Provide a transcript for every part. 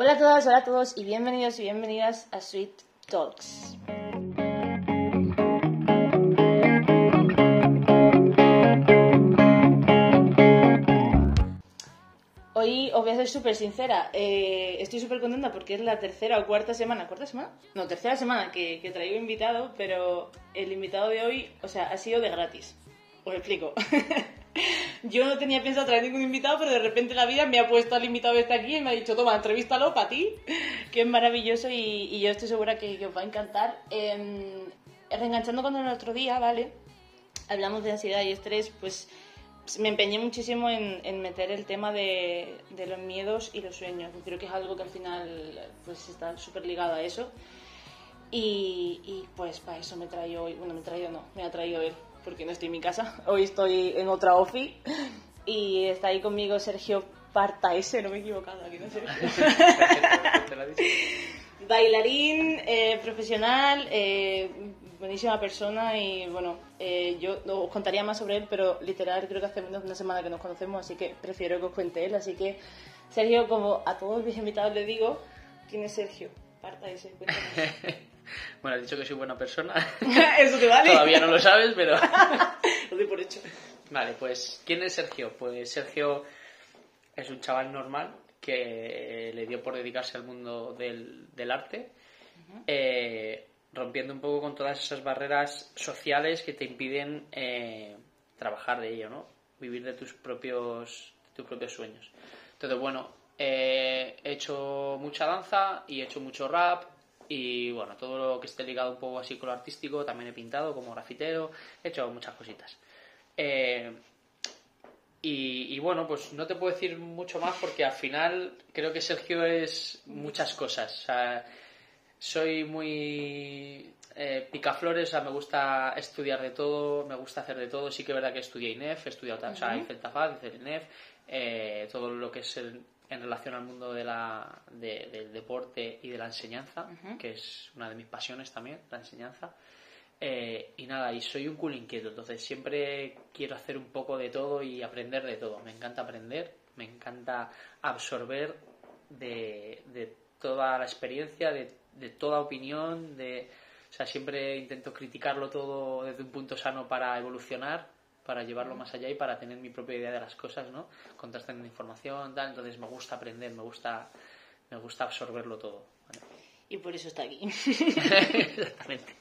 Hola a todas, hola a todos y bienvenidos y bienvenidas a Sweet Talks. Hoy os voy a ser súper sincera, eh, estoy súper contenta porque es la tercera o cuarta semana, ¿cuarta semana? No, tercera semana que, que traigo invitado, pero el invitado de hoy, o sea, ha sido de gratis. Os explico. Yo no tenía pensado traer ningún invitado, pero de repente la vida me ha puesto al invitado este aquí y me ha dicho, toma, entrevístalo para ti, que es maravilloso y, y yo estoy segura que, que os va a encantar. Eh, reenganchando con el otro día, ¿vale? Hablamos de ansiedad y estrés, pues me empeñé muchísimo en, en meter el tema de, de, los miedos y los sueños. Creo que es algo que al final pues está súper ligado a eso. Y, y, pues para eso me traído hoy, bueno, me traído no, me ha traído él, porque no estoy en mi casa. Hoy estoy en otra ofi y está ahí conmigo Sergio Partaese, no me he equivocado aquí, ¿no Sergio? Bailarín, eh, profesional, eh, buenísima persona y bueno, eh, yo os contaría más sobre él, pero literal creo que hace menos de una semana que nos conocemos, así que prefiero que os cuente él. Así que, Sergio, como a todos mis invitados le digo, ¿quién es Sergio? Parta ese, bueno, has dicho que soy buena persona. Eso te vale. Todavía no lo sabes, pero. lo doy por hecho. Vale, pues, ¿quién es Sergio? Pues Sergio es un chaval normal que le dio por dedicarse al mundo del, del arte. Uh -huh. eh, rompiendo un poco con todas esas barreras sociales que te impiden eh, trabajar de ello, ¿no? Vivir de tus propios, de tus propios sueños. Entonces, bueno, eh, he hecho mucha danza y he hecho mucho rap y, bueno, todo lo que esté ligado un poco así con lo artístico, también he pintado como grafitero, he hecho muchas cositas. Eh, y, y, bueno, pues no te puedo decir mucho más porque al final creo que Sergio es muchas cosas. O sea, soy muy eh, picaflores, o sea, me gusta estudiar de todo, me gusta hacer de todo. Sí que es verdad que estudié INEF, he estudiado, uh -huh. o sea, hice el TAFAD, hice el INEF, eh, todo lo que es el, en relación al mundo de la, de, del deporte y de la enseñanza, uh -huh. que es una de mis pasiones también, la enseñanza. Eh, y nada, y soy un cool inquieto, entonces siempre quiero hacer un poco de todo y aprender de todo. Me encanta aprender, me encanta absorber de, de toda la experiencia, de de toda opinión, de, o sea, siempre intento criticarlo todo desde un punto sano para evolucionar, para llevarlo más allá y para tener mi propia idea de las cosas, ¿no? Contrastando información, tal, entonces me gusta aprender, me gusta, me gusta absorberlo todo. ¿vale? Y por eso está aquí. Exactamente.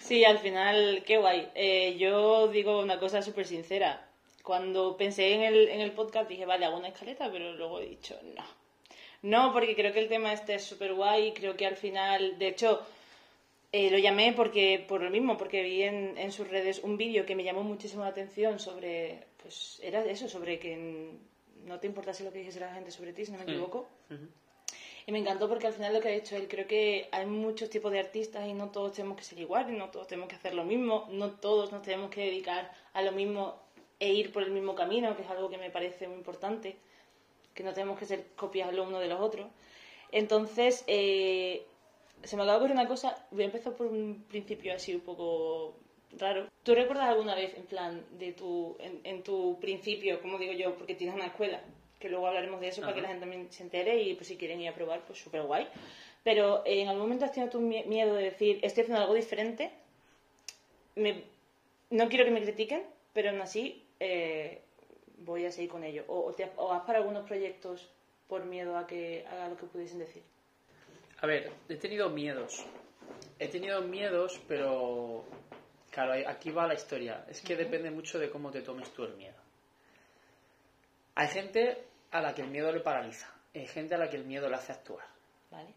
Sí, al final, qué guay. Eh, yo digo una cosa súper sincera. Cuando pensé en el, en el podcast dije, vale, hago una escaleta, pero luego he dicho, no no, porque creo que el tema este es súper guay. Creo que al final, de hecho, eh, lo llamé porque por lo mismo, porque vi en, en sus redes un vídeo que me llamó muchísimo la atención sobre, pues era eso, sobre que no te importase lo que dijese la gente sobre ti, si no me equivoco. Uh -huh. Y me encantó porque al final lo que ha dicho él, creo que hay muchos tipos de artistas y no todos tenemos que ser iguales, no todos tenemos que hacer lo mismo, no todos nos tenemos que dedicar a lo mismo e ir por el mismo camino, que es algo que me parece muy importante que no tenemos que ser copias lo uno de los otros. Entonces, eh, se me acaba de ocurrir una cosa, voy a empezar por un principio así un poco raro. ¿Tú recuerdas alguna vez, en plan, de tu, en, en tu principio, como digo yo, porque tienes una escuela, que luego hablaremos de eso Ajá. para que la gente también se entere y pues si quieren ir a probar, pues súper guay. Pero eh, en algún momento has tenido tu miedo de decir, estoy haciendo algo diferente, me, no quiero que me critiquen, pero aún así eh, voy a seguir con ello. O, o, te, o has para algunos proyectos por miedo a que haga lo que pudiesen decir. A ver, he tenido miedos. He tenido miedos, pero claro, aquí va la historia. Es que uh -huh. depende mucho de cómo te tomes tú el miedo. Hay gente a la que el miedo le paraliza. Hay gente a la que el miedo le hace actuar. Vale.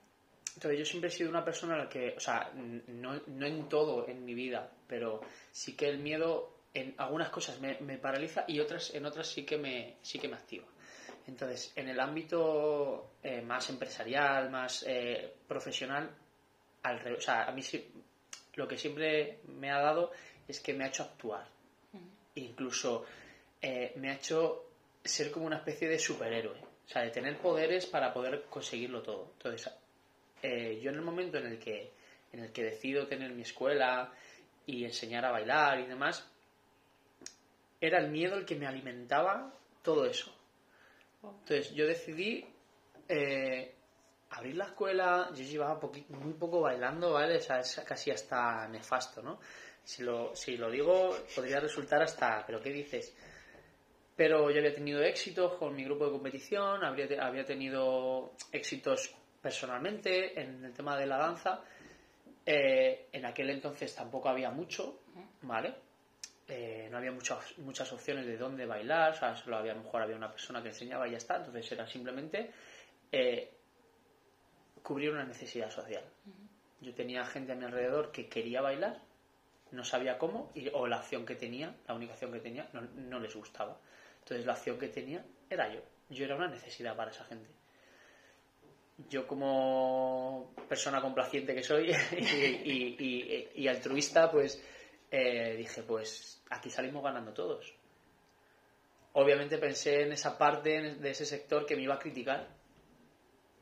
Entonces yo siempre he sido una persona a la que, o sea, no, no en todo en mi vida, pero sí que el miedo en algunas cosas me, me, paraliza y otras en otras sí que me sí que me activa entonces en el ámbito eh, más empresarial más eh, profesional al revés o sea a mí sí, lo que siempre me ha dado es que me ha hecho actuar uh -huh. incluso eh, me ha hecho ser como una especie de superhéroe o sea de tener poderes para poder conseguirlo todo entonces eh, yo en el momento en el que en el que decido tener mi escuela y enseñar a bailar y demás era el miedo el que me alimentaba todo eso. Entonces yo decidí eh, abrir la escuela, yo llevaba muy poco bailando, ¿vale? O sea, es casi hasta nefasto, ¿no? Si lo, digo, podría resultar hasta, ¿pero qué dices? Pero yo había tenido éxitos con mi grupo de competición, había tenido éxitos personalmente en el tema de la danza. Eh, en aquel entonces tampoco había mucho, ¿vale? Eh, no había muchas, muchas opciones de dónde bailar, o sea, solo había, a lo mejor había una persona que enseñaba y ya está, entonces era simplemente eh, cubrir una necesidad social. Yo tenía gente a mi alrededor que quería bailar, no sabía cómo, y, o la acción que tenía, la única acción que tenía, no, no les gustaba. Entonces la acción que tenía era yo. Yo era una necesidad para esa gente yo como persona complaciente que soy y, altruista, pues eh, dije, pues aquí salimos ganando todos. Obviamente pensé en esa parte de ese sector que me iba a criticar.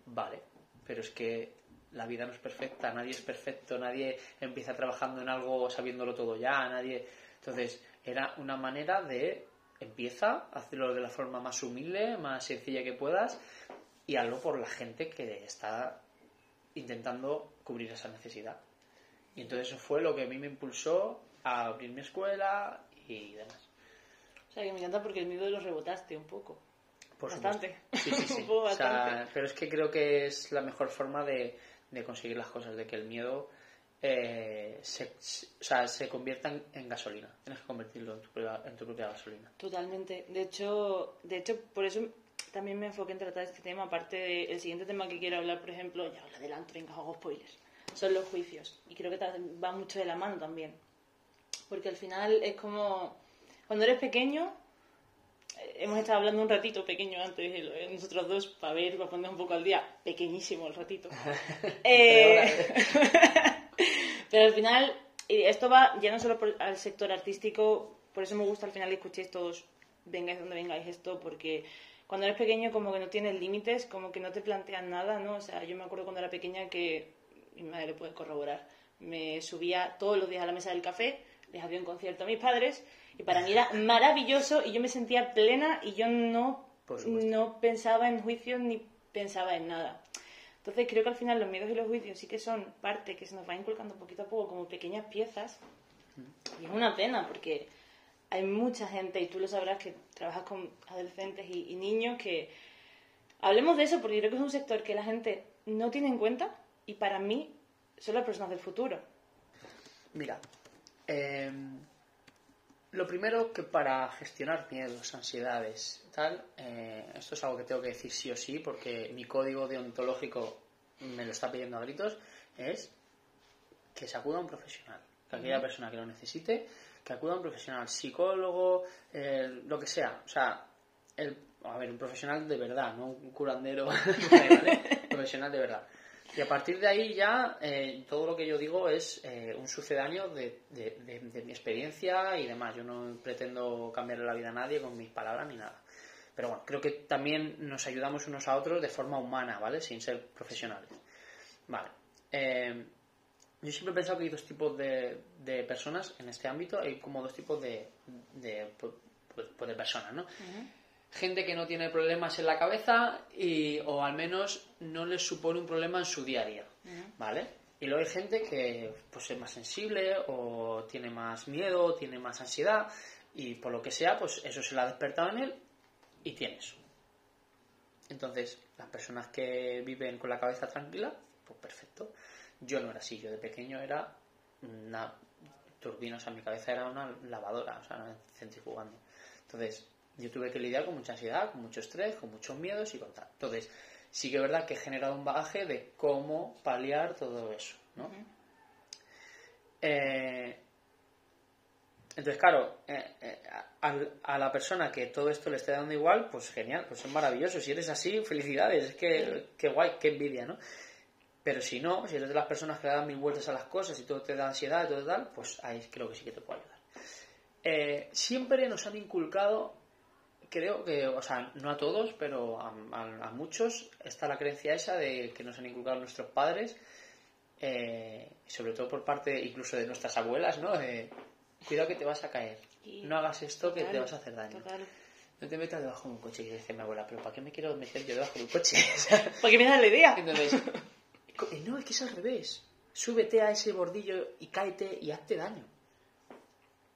Vale, pero es que la vida no es perfecta, nadie es perfecto, nadie empieza trabajando en algo sabiéndolo todo ya, nadie... Entonces, era una manera de empieza, a hacerlo de la forma más humilde, más sencilla que puedas y hazlo por la gente que está intentando cubrir esa necesidad. Y entonces eso fue lo que a mí me impulsó a abrir mi escuela y demás. O sea, que me encanta porque el miedo lo rebotaste un poco. bastante. Sí, sí, sí. pero es que creo que es la mejor forma de, conseguir las cosas, de que el miedo eh, se, o sea, se convierta en, gasolina. Tienes que convertirlo en tu, en tu propia gasolina. Totalmente. De hecho, de hecho, por eso también me enfoqué en tratar este tema, aparte del siguiente tema que quiero hablar, por ejemplo, ya os adelanto, venga, hago spoilers, son los juicios. Y creo que va mucho de la mano también. Porque al final es como, cuando eres pequeño, eh, hemos estado hablando un ratito pequeño antes, eh, nosotros dos, para ver, para poner un poco al día, pequeñísimo el ratito. Eh, pero al final, esto va ya no solo por, al sector artístico, por eso me gusta al final que escuchéis todos, vengáis donde vengáis esto, porque cuando eres pequeño como que no tienes límites, como que no te plantean nada, ¿no? O sea, yo me acuerdo cuando era pequeña que, mi madre le puede corroborar, me subía todos los días a la mesa del café, les había un concierto a mis padres y para mí era maravilloso y yo me sentía plena y yo no, no pensaba en juicios ni pensaba en nada. Entonces creo que al final los miedos y los juicios sí que son parte que se nos va inculcando poquito a poco como pequeñas piezas y es una pena porque hay mucha gente, y tú lo sabrás, que trabajas con adolescentes y, niños, que hablemos de eso, porque creo que es un sector que la gente no tiene en cuenta y para mí son las personas del futuro. Mira, em, lo primero que para gestionar miedos, ansiedades, tal, eh, esto es algo que tengo que decir sí o sí, porque mi código deontológico me lo está pidiendo a gritos, es que se acuda a un profesional. Que aquella persona que lo necesite que acuda a un profesional, psicólogo, lo que sea. O sea, el, a ver, un profesional de verdad, no un curandero, profesional de verdad. Y a partir de ahí ya eh, todo lo que yo digo es eh, un sucedáneo de, de, mi experiencia y demás. Yo no pretendo cambiarle la vida a nadie con mis palabras ni nada. Pero bueno, creo que también nos ayudamos unos a otros de forma humana, ¿vale? Sin ser profesionales. Vale. Eh, yo siempre he pensado que hay dos tipos de, de personas en este ámbito, hay como dos tipos de, de, pues, pues, de personas, ¿no? Gente que no tiene problemas en la cabeza y, o al menos no les supone un problema en su día a día, ¿vale? Y luego hay gente que pues, es más sensible o tiene más miedo, tiene más ansiedad y por lo que sea, pues eso se le ha despertado en él y tiene eso. Entonces, las personas que viven con la cabeza tranquila, pues perfecto. Yo no era así, yo de pequeño era una turbina, o sea, mi cabeza era una lavadora, o sea, no centrifugando. Entonces, yo tuve que lidiar con mucha ansiedad, con mucho estrés, con muchos miedos y con tal. Entonces, sí que es verdad que he generado un bagaje de cómo paliar todo eso, ¿no? Eh, entonces, claro, eh, eh, a, la persona que todo esto le esté dando igual, pues genial, pues es maravilloso. Si eres así, felicidades, es que, que guay, qué envidia, ¿no? Pero si no, si eres de las personas que le dan mil vueltas a las cosas y todo te da ansiedad y todo tal, pues ahí creo que sí que te puedo ayudar. Eh, siempre nos han inculcado, creo que, o sea, no a todos, pero a, muchos, está la creencia esa de que nos han inculcado nuestros padres, eh, sobre todo por parte incluso de nuestras abuelas, ¿no? cuidado que te vas a caer, no hagas esto que te vas a hacer daño. no te metas debajo de un coche. Y dice mi abuela, pero ¿para qué me quiero meter yo debajo de un coche? ¿Por qué me das la idea? Entonces, no, es que es al revés. Súbete a ese bordillo y cáete y hazte daño.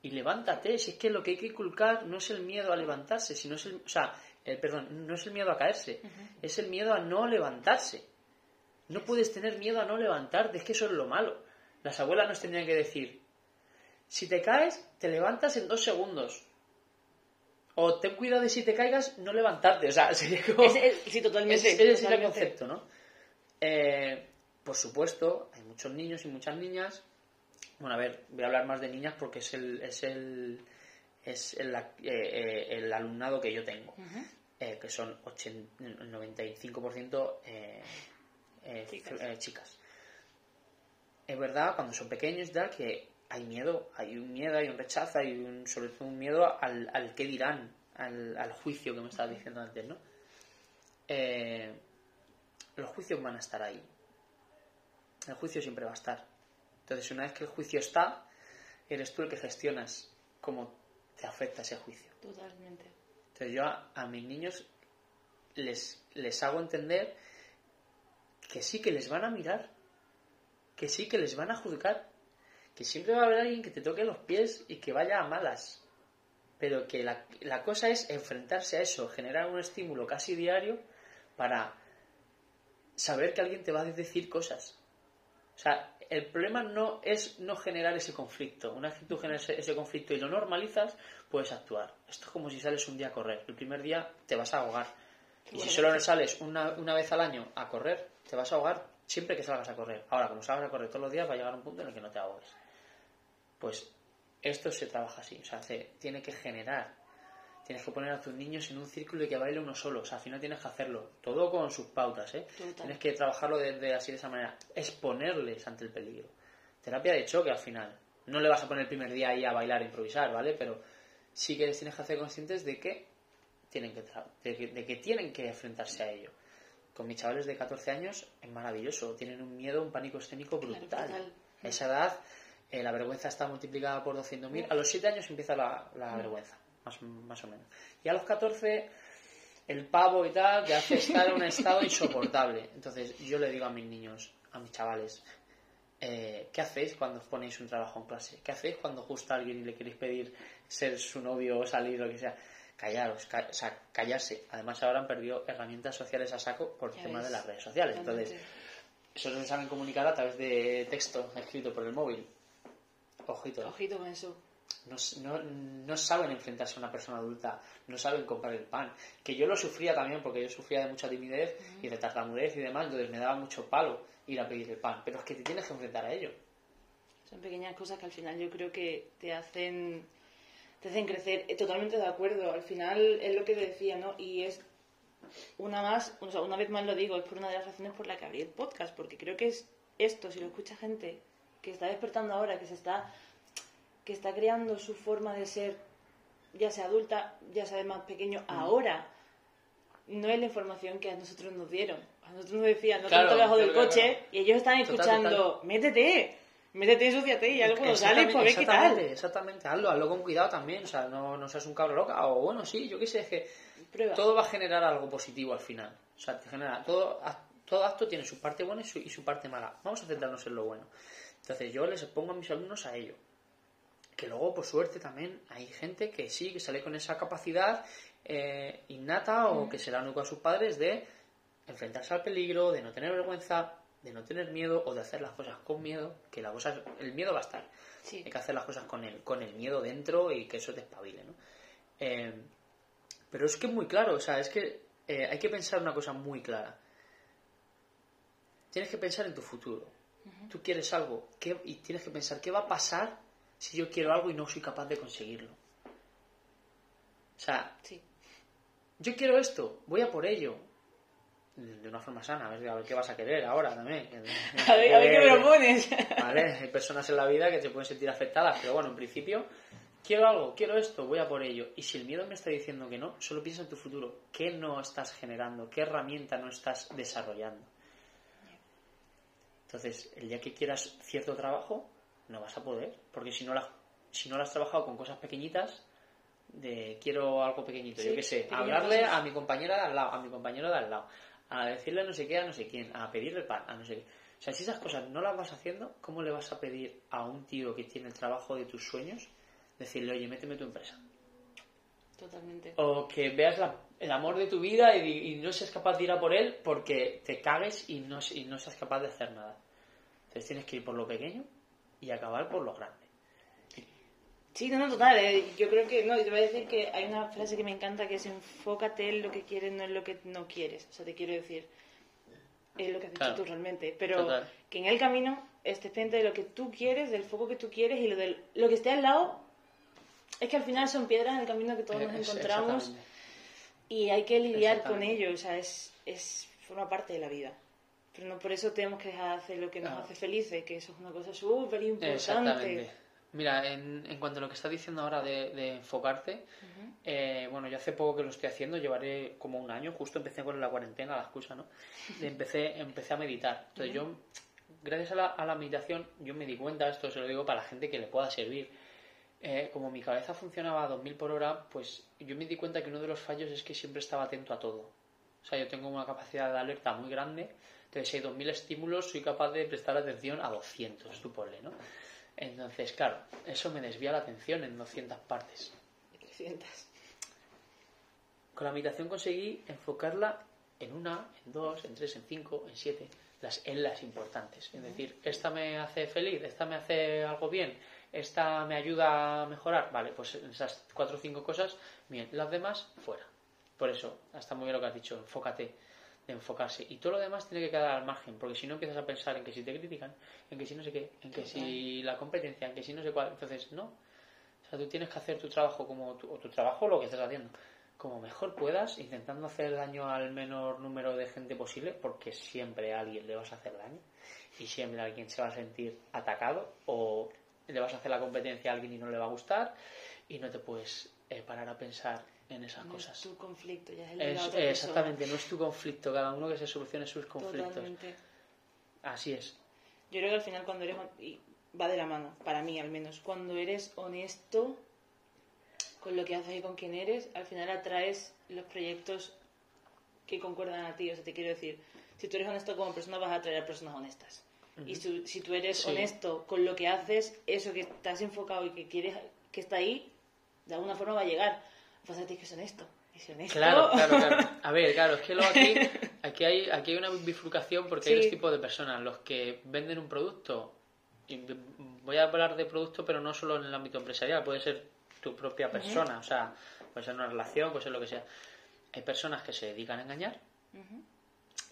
Y levántate. Si es que lo que hay que inculcar no es el miedo a levantarse, sino es el. O sea, el, perdón, no es el miedo a caerse, es el miedo a no levantarse. No puedes tener miedo a no levantarte, es que eso es lo malo. Las abuelas nos tendrían que decir: si te caes, te levantas en dos segundos. O ten cuidado de si te caigas, no levantarte. O sea, sería como... Ese- sí, totalmente. Ese, sería el concepto, ¿no? Eh, por supuesto, hay muchos niños y muchas niñas. Bueno, a ver, voy a hablar más de niñas porque es el, es el, es el, eh, eh, el alumnado que yo tengo, eh, que son 80, el 95% eh, eh, Chicas. chicas. Es verdad, cuando son pequeños, ya que hay miedo, hay un miedo, hay un rechazo, hay un, sobre todo un miedo al, al qué dirán, al, al juicio que me estabas diciendo antes, ¿no? Eh, los juicios van a estar ahí. El juicio siempre va a estar. Entonces, una vez que el juicio está, eres tú el que gestionas cómo te afecta ese juicio. Totalmente. Entonces, yo a, a mis niños les, les hago entender que sí que les van a mirar, que sí que les van a juzgar, que siempre va a haber alguien que te toque los pies y que vaya a malas. Pero que la, la cosa es enfrentarse a eso, generar un estímulo casi diario para saber que alguien te va a decir cosas. O sea, el problema no es no generar ese conflicto. Una vez que tú generas ese, conflicto y lo normalizas, puedes actuar. Esto es como si sales un día a correr. El primer día te vas a ahogar. Y si solo sales una, una vez al año a correr, te vas a ahogar siempre que salgas a correr. Ahora, como salgas a correr todos los días, va a llegar un punto en el que no te ahogues. Pues esto se trabaja así. O sea, se tiene que generar. Tienes que poner a tus niños en un círculo y que baile uno solo. O sea, al final tienes que hacerlo. Todo con sus pautas, ¿eh? Total. Tienes que trabajarlo desde así de esa manera. Exponerles ante el peligro. Terapia de choque al final. No le vas a poner el primer día ahí a bailar e improvisar, ¿vale? Pero sí que les tienes que hacer conscientes de que tienen que, tra- de que, de que tienen que enfrentarse a ello. Con mis chavales de 14 años es maravilloso. Tienen un miedo, un pánico escénico brutal. A esa edad eh, la vergüenza está multiplicada por 200.000. A los 7 años empieza la, la vergüenza, más, más o menos. Y a los 14 el pavo y tal te hace estar en un estado insoportable. Entonces yo le digo a mis niños, a mis chavales, eh, ¿qué hacéis cuando os ponéis un trabajo en clase? ¿Qué hacéis cuando justo a alguien y le queréis pedir ser su novio o salir, lo que sea? Callaros, ca- o sea, callarse. Además ahora han perdido herramientas sociales a saco por el tema de las redes sociales. Entonces, eso se saben comunicar a través de texto escrito por el móvil. Ojito. Ojito con eso. No, no, no saben enfrentarse a una persona adulta, no saben comprar el pan. Que yo lo sufría también, porque yo sufría de mucha timidez y de tartamudez y demás, entonces me daba mucho palo ir a pedir el pan. Pero es que te tienes que enfrentar a ello. Son pequeñas cosas que al final yo creo que te hacen te hacen crecer. Eh, Totalmente de acuerdo. Al final es lo que te decía, ¿no? Y es una más, o sea, una vez más lo digo, es por una de las razones por la que abrí el podcast, porque creo que es esto, si lo escucha gente que está despertando ahora, que se está que está creando su forma de ser, ya sea adulta, ya sea de más pequeño, ahora no es la información que a nosotros nos dieron. A nosotros nos decían, no te Claro, metas debajo del claro, coche, claro. y ellos están Total, escuchando, métete, métete, ensúciate, y algo cuando sales, pues qué tal. exactamente, hazlo, hazlo con cuidado también, o sea, no, no seas un cabro loca, o bueno, sí, yo qué sé, es que Prueba. todo va a generar algo positivo al final. O sea, te genera, todo, todo acto tiene su parte buena y su, y su parte mala. Vamos a centrarnos en lo bueno. Entonces yo les pongo a mis alumnos a ello. Que luego, por suerte, también hay gente que sí, que sale con esa capacidad eh, innata o que se la único a sus padres de enfrentarse al peligro, de no tener vergüenza, de no tener miedo o de hacer las cosas con miedo, que la cosa, el miedo va a estar. Sí. Hay que hacer las cosas con el, con el miedo dentro y que eso te espabile, ¿no? Eh, pero es que es muy claro, o sea, es que eh, hay que pensar una cosa muy clara. Tienes que pensar en tu futuro. Tú quieres algo ¿qué- y tienes que pensar qué va a pasar si yo quiero algo y no soy capaz de conseguirlo. O sea, Sí. yo quiero esto, voy a por ello. De una forma sana, a ver, a ver qué vas a querer ahora también. A ver, a ver qué me propones. Vale, hay personas en la vida que se pueden sentir afectadas, pero bueno, en principio, quiero algo, quiero esto, voy a por ello. Y si el miedo me está diciendo que no, solo piensa en tu futuro. ¿Qué no estás generando? ¿Qué herramienta no estás desarrollando? Entonces, el día que quieras cierto trabajo, no vas a poder, porque si no, la- si no lo has trabajado con cosas pequeñitas, de quiero algo pequeñito, yo qué sé, hablarle a mi compañera de al lado, a mi compañero de al lado, a decirle no sé qué a no sé quién, a pedirle pan, a no sé qué. O sea, si esas cosas no las vas haciendo, ¿cómo le vas a pedir a un tío que tiene el trabajo de tus sueños decirle, oye, méteme tu empresa? Totalmente. O que veas la- el amor de tu vida y, y no seas capaz de ir a por él porque te cagues y no, y no seas capaz de hacer nada. Entonces tienes que ir por lo pequeño y acabar por lo grande. Sí, no, no, total. eh, Yo creo que, no, te voy a decir que hay una frase que me encanta que es enfócate en lo que quieres, no en lo que no quieres. O sea, te quiero decir, es lo que has dicho Claro. tú realmente. Pero Total. que en el camino estés pendiente de lo que tú quieres, del foco que tú quieres y lo, del, lo que esté al lado. Es que al final son piedras en el camino que todos nos Es- encontramos y hay que lidiar con ello. O sea, es, es, forma parte de la vida. Pero no por eso tenemos que dejar de hacer lo que nos Claro. hace felices, que eso es una cosa súper importante. Mira, en, en cuanto a lo que estás diciendo ahora de, de enfocarte, eh, bueno, yo hace poco que lo estoy haciendo, llevaré como un año, justo empecé con la cuarentena, la excusa, ¿no? Empecé, empecé a meditar. Entonces yo, gracias a la, a la meditación, yo me di cuenta, esto se lo digo para la gente que le pueda servir, eh, como mi cabeza funcionaba a 2000 por hora, pues yo me di cuenta que uno de los fallos es que siempre estaba atento a todo. O sea, yo tengo una capacidad de alerta muy grande, entonces si hay 2000 estímulos, soy capaz de prestar atención a 200, tú ponle, ¿no? Entonces, claro, eso me desvía la atención en 200 partes. 300. Con la meditación conseguí enfocarla en una, en dos, en tres, en cinco, en siete, las, en las importantes. Es decir, esta me hace feliz, esta me hace algo bien, esta me ayuda a mejorar. Vale, pues esas cuatro o cinco cosas, bien, las demás, fuera. Por eso, está muy bien lo que has dicho, enfócate, de enfocarse. Y todo lo demás tiene que quedar al margen, porque si no empiezas a pensar en que si te critican, en que si no sé qué, en que si la competencia, en que si no sé cuál, entonces no. O sea, tú tienes que hacer tu trabajo como tu, o tu trabajo lo que estés haciendo como mejor puedas, intentando hacer daño al menor número de gente posible, porque siempre a alguien le vas a hacer daño y siempre alguien se va a sentir atacado o le vas a hacer la competencia a alguien y no le va a gustar y no te puedes eh, parar a pensar en esas No cosas. es tu conflicto, ya es el de la Es- otra exactamente, no es tu conflicto, cada uno que se solucione sus conflictos. Totalmente. Así es. Yo creo que al final cuando eres... y va de la mano, para mí al menos. Cuando eres honesto con lo que haces y con quién eres, al final atraes los proyectos que concuerdan a ti. O sea, te quiero decir, si tú eres honesto como persona, vas a atraer a personas honestas. Y si, si tú eres Sí. honesto con lo que haces, eso que estás enfocado y que quieres que está ahí, de alguna forma va a llegar. Pues a ti que es honesto. Y si honesto... Claro, claro, claro. A ver, claro, es que luego aquí, aquí, hay, aquí hay una bifurcación porque hay dos tipos de personas. Los que venden un producto, y voy a hablar de producto, pero no solo en el ámbito empresarial, puede ser tu propia persona, o sea, puede ser una relación, puede ser lo que sea. Hay personas que se dedican a engañar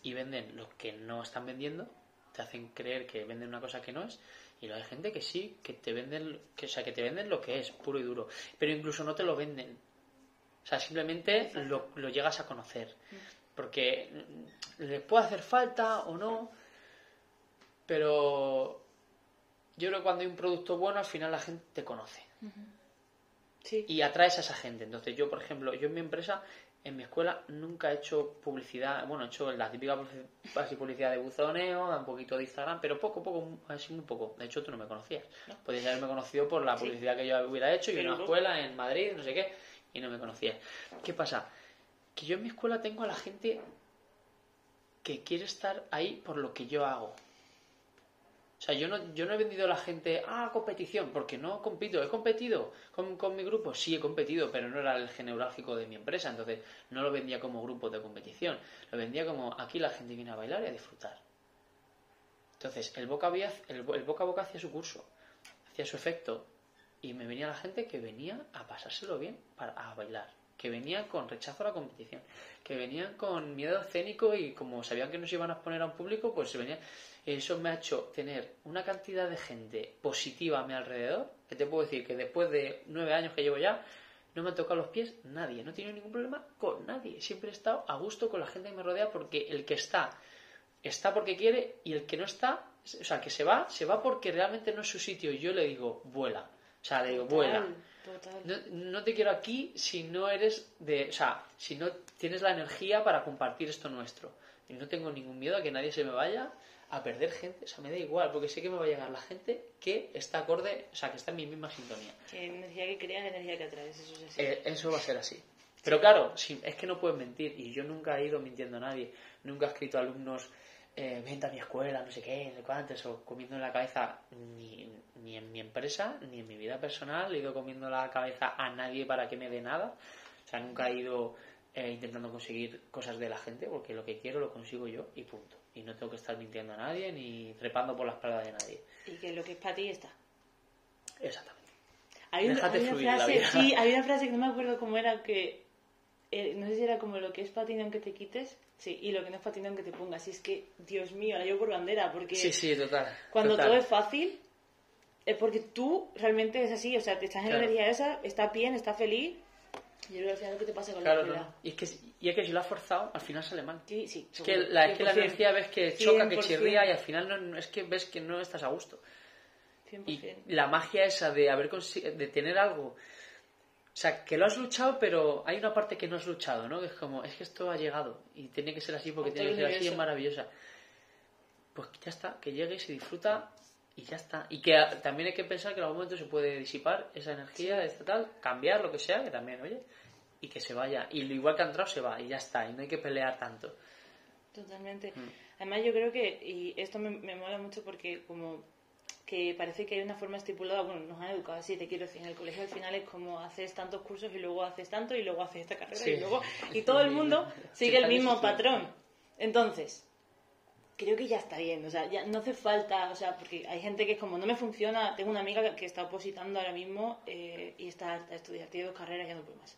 y venden lo que no están vendiendo, te hacen creer que venden una cosa que no es, y luego hay gente que sí, que te venden, que, o sea, que te venden lo que es, puro y duro, pero incluso no te lo venden. O sea, simplemente lo, lo llegas a conocer. Porque mm, le puede hacer falta o no, pero yo creo que cuando hay un producto bueno, al final la gente te conoce Sí. y atraes a esa gente. Entonces yo, por ejemplo, yo en mi empresa, en mi escuela, nunca he hecho publicidad, bueno, he hecho la típica publicidad de buzoneo, un poquito de Instagram, pero poco, poco, así muy poco. De hecho, tú no me conocías. Podías haberme conocido por la Sí. publicidad que yo hubiera hecho y una no. escuela en Madrid, no sé qué, y no me conocías. ¿Qué pasa? Que yo en mi escuela tengo a la gente que quiere estar ahí por lo que yo hago. O sea, yo no, yo no he vendido a la gente, ah, competición, porque no compito, he competido con, con mi grupo, sí he competido, pero no era el eje neurálgico de mi empresa, entonces no lo vendía como grupo de competición, lo vendía como aquí la gente viene a bailar y a disfrutar. Entonces, el boca, el, el boca a boca hacía su curso, hacía su efecto, y me venía la gente que venía a pasárselo bien, para, a bailar, que venía con rechazo a la competición, que venían con miedo escénico y como sabían que nos iban a exponer a un público, pues se venían... Eso me ha hecho tener una cantidad de gente positiva a mi alrededor, que te puedo decir que después de nueve años que llevo ya, no me han tocado los pies nadie, no he tenido ningún problema con nadie. Siempre he estado a gusto con la gente que me rodea porque el que está, está porque quiere y el que no está, o sea, que se va, se va porque realmente no es su sitio. Yo le digo, vuela. O sea, le digo, vuela. Total. No, no te quiero aquí si no eres de. O sea, si no tienes la energía para compartir esto nuestro. Y no tengo ningún miedo a que nadie se me vaya a perder gente. O sea, me da igual, porque sé que me va a llegar la gente que está acorde, o sea, que está en mi misma sintonía. Que energía que creas, energía que atraes, eso es así. Eh, eso va a ser así. Pero claro, si- es que no puedes mentir. Y yo nunca he ido mintiendo a nadie. Nunca he escrito a alumnos, eh, vente a mi escuela, no sé qué, no sé cuántos, o comiendo en la cabeza, ni, ni en mi empresa, ni en mi vida personal, he ido comiendo la cabeza a nadie para que me dé nada. O sea, nunca he ido eh, intentando conseguir cosas de la gente, porque lo que quiero lo consigo yo y punto. Y no tengo que estar mintiendo a nadie, ni trepando por la espalda de nadie. Y que lo que es para ti está. Exactamente. Hay, un- hay una frase, sí, hay una frase que no me acuerdo cómo era que eh, no sé si era como lo que es para ti no aunque te quites, sí, y lo que no es para ti no aunque te pongas. Y es que, Dios mío, la llevo por bandera, porque Sí, sí, total. cuando total. todo es fácil, es porque tú realmente es así, o sea, te estás en la Claro. energía esa, estás bien, estás feliz. Y yo creo que al final lo que te pasa con Claro, la no. Y es, que, y es que si lo has forzado, al final sale mal. Sí, sí. Es que la, es que la 100%, energía ves que choca, que 100%. chirría y al final no, no- es que ves que no estás a gusto. 100%. Y la magia esa de haber de tener algo, o sea, que lo has luchado, pero hay una parte que no has luchado, ¿no? Que es como, es que esto ha llegado y tiene que ser así porque tiene que ser así, es maravillosa. Pues ya está, que llegue y se disfruta y ya está. Y que a- también hay que pensar que en algún momento se puede disipar esa energía, esta tal, cambiar lo que sea, que también, oye, y que se vaya. Y lo igual que ha entrado se va y ya está, y no hay que pelear tanto. Totalmente. Mm. Además, yo creo que, y esto me, me mola mucho porque como que parece que hay una forma estipulada, bueno, nos han educado así, te quiero decir, en el colegio al final es como haces tantos cursos y luego haces tanto y luego haces esta carrera Sí. y luego... Y todo el mundo sigue el mismo patrón. Entonces, creo que ya está bien, o sea, ya no hace falta, o sea, porque hay gente que es como, no me funciona, tengo una amiga que, que está opositando ahora mismo eh, y está harta de estudiar, tiene dos carreras y ya no puede más.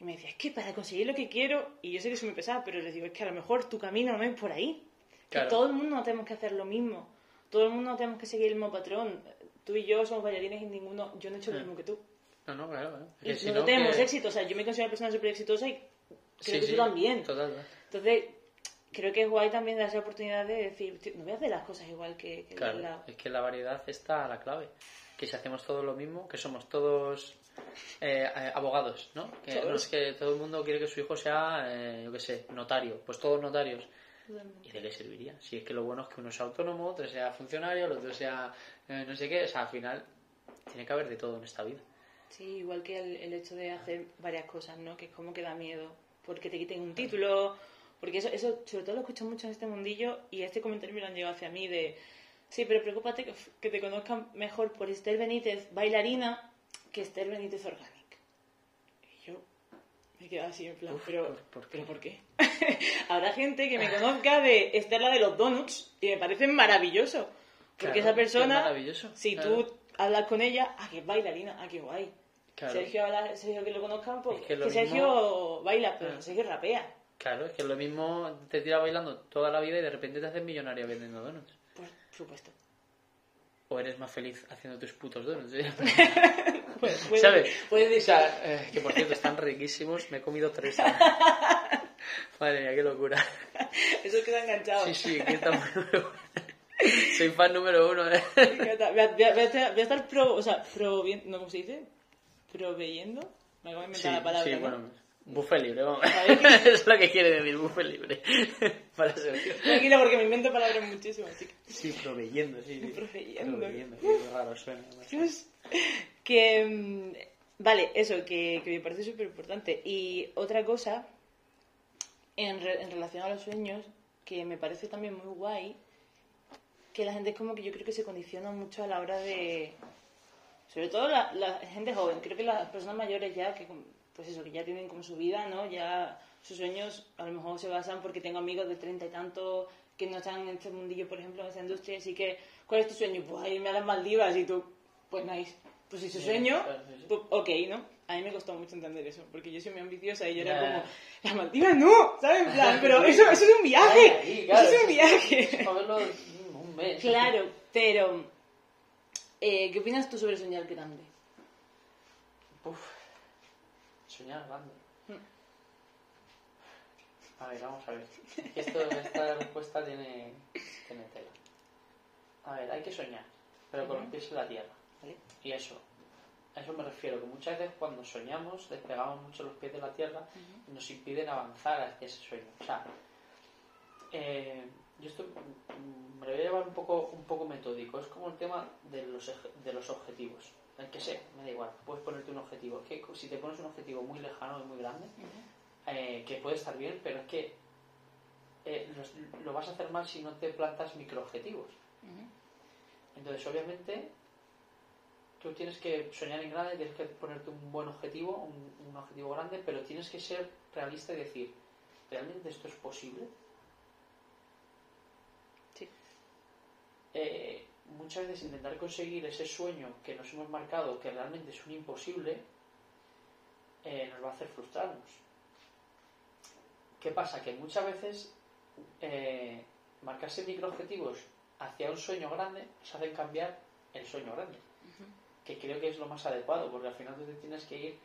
Y me decía, es que para conseguir lo que quiero, y yo sé que soy muy pesada, pero les digo, es que a lo mejor tu camino no es por ahí. Que Claro. todo el mundo no tenemos que hacer lo mismo. Todo el mundo no tenemos que seguir el mismo patrón. Tú y yo somos bailarines y ninguno, yo no he hecho lo Ah. mismo que tú. No, no, claro. claro. Y si no tenemos que- éxito, o sea, yo me considero una persona súper exitosa y creo Sí, que sí, tú también. Total. Entonces, creo que es guay también darse la oportunidad de decir, "Tío, no voy a hacer las cosas igual que, que Claro, el de al lado". es que la variedad está a la clave. Que si hacemos todo lo mismo, que somos todos eh, eh, abogados, ¿no? Que no es que todo el mundo quiere que su hijo sea, eh, yo qué sé, notario. Pues todos notarios. ¿Y de qué serviría? Si es que lo bueno es que uno sea autónomo, otro sea funcionario, el otro sea eh, no sé qué. O sea, al final tiene que haber de todo en esta vida. Sí, igual que el, el hecho de hacer varias cosas, ¿no? Que es como que da miedo, porque te quiten un título, porque eso, eso sobre todo lo escucho mucho en este mundillo y este comentario me lo han llegado hacia mí de, sí, pero preocúpate que, que te conozcan mejor por Esther Benítez bailarina que Esther Benítez Organic. Y yo me quedo así en plan, Uf, pero, ¿por- por qué? ¿pero por qué? Habrá gente que me conozca de Esther la de los donuts y me parece maravilloso. Porque Claro, esa persona, que es maravilloso, si claro. tú hablas con ella, ah, que bailarina, ah, qué guay. Claro. Sergio, habla, Sergio que lo conozcan, pues Es que que, lo Sergio baila, pero Ah. Sergio rapea. Claro, es que lo mismo te tira bailando toda la vida y de repente te haces millonario vendiendo donuts. Por supuesto. O eres más feliz haciendo tus putos donuts. ¿eh? Puede- puede- ¿Sabes? puede O decir. sea, eh, que por cierto están riquísimos, me he comido tres. Madre mía, qué locura. Eso queda enganchado. Sí, sí, aquí estamos número uno. Soy fan número uno. ¿eh? Voy a, voy a- voy a estar, pro, o sea, proviendo, ¿no cómo se dice? Proveyendo. Me acabo de inventar Sí, la palabra, sí, ¿no? bueno, buffet libre, vamos. Es lo que quiere decir, buffet libre. Para. Tranquila, porque me invento palabras muchísimo, así que... Sí, proveyendo, sí. sí. Proveyendo. Proveyendo, qué raro suena. Dios. Que. mm, Vale, eso, que, que me parece súper importante. Y otra cosa, en, re- en relación a los sueños, que me parece también muy guay, que la gente es como que yo creo que se condiciona mucho a la hora de. Sobre todo la, la gente joven, creo que las personas mayores ya, que pues eso, que ya tienen como su vida, ¿no? Ya sus sueños a lo mejor se basan porque tengo amigos de treinta y tanto que no están en este mundillo, por ejemplo, en esta industria, así que, ¿cuál es tu sueño? Pues irme a las Maldivas y tú, pues nice. Pues si su sueño, pues, ok, ¿no? A mí me costó mucho entender eso, porque yo soy muy ambiciosa y yo era como, las Maldivas no, ¿sabes? En plan, pero eso, eso es un viaje, Ahí, claro, eso es un viaje. un mes. Claro, pero, eh, ¿qué opinas tú sobre soñar grande? Uf, soñar grande. Hmm. A ver, vamos a ver. Esto, esta respuesta tiene, tiene tela. A ver, hay que soñar, pero con los pies en la tierra. ¿Vale? Y eso, a eso me refiero, que muchas veces cuando soñamos despegamos mucho los pies de la tierra y nos impiden avanzar hacia ese sueño. O sea, Eh, yo esto me lo voy a llevar un poco, un poco metódico. Es como el tema de los, de los objetivos. El que sea, me da igual. Puedes ponerte un objetivo. Es que si te pones un objetivo muy lejano y muy grande, eh, que puede estar bien, pero es que eh, lo vas a hacer mal si no te plantas microobjetivos. Entonces, obviamente, tú tienes que soñar en grande, tienes que ponerte un buen objetivo, un, un objetivo grande, pero tienes que ser realista y decir, ¿realmente esto es posible? Sí. Eh, muchas veces intentar conseguir ese sueño que nos hemos marcado, que realmente es un imposible, eh, nos va a hacer frustrarnos. ¿Qué pasa? Que muchas veces eh, marcarse microobjetivos hacia un sueño grande nos hacen cambiar el sueño grande que creo que es lo más adecuado, porque al final tú te tienes que ir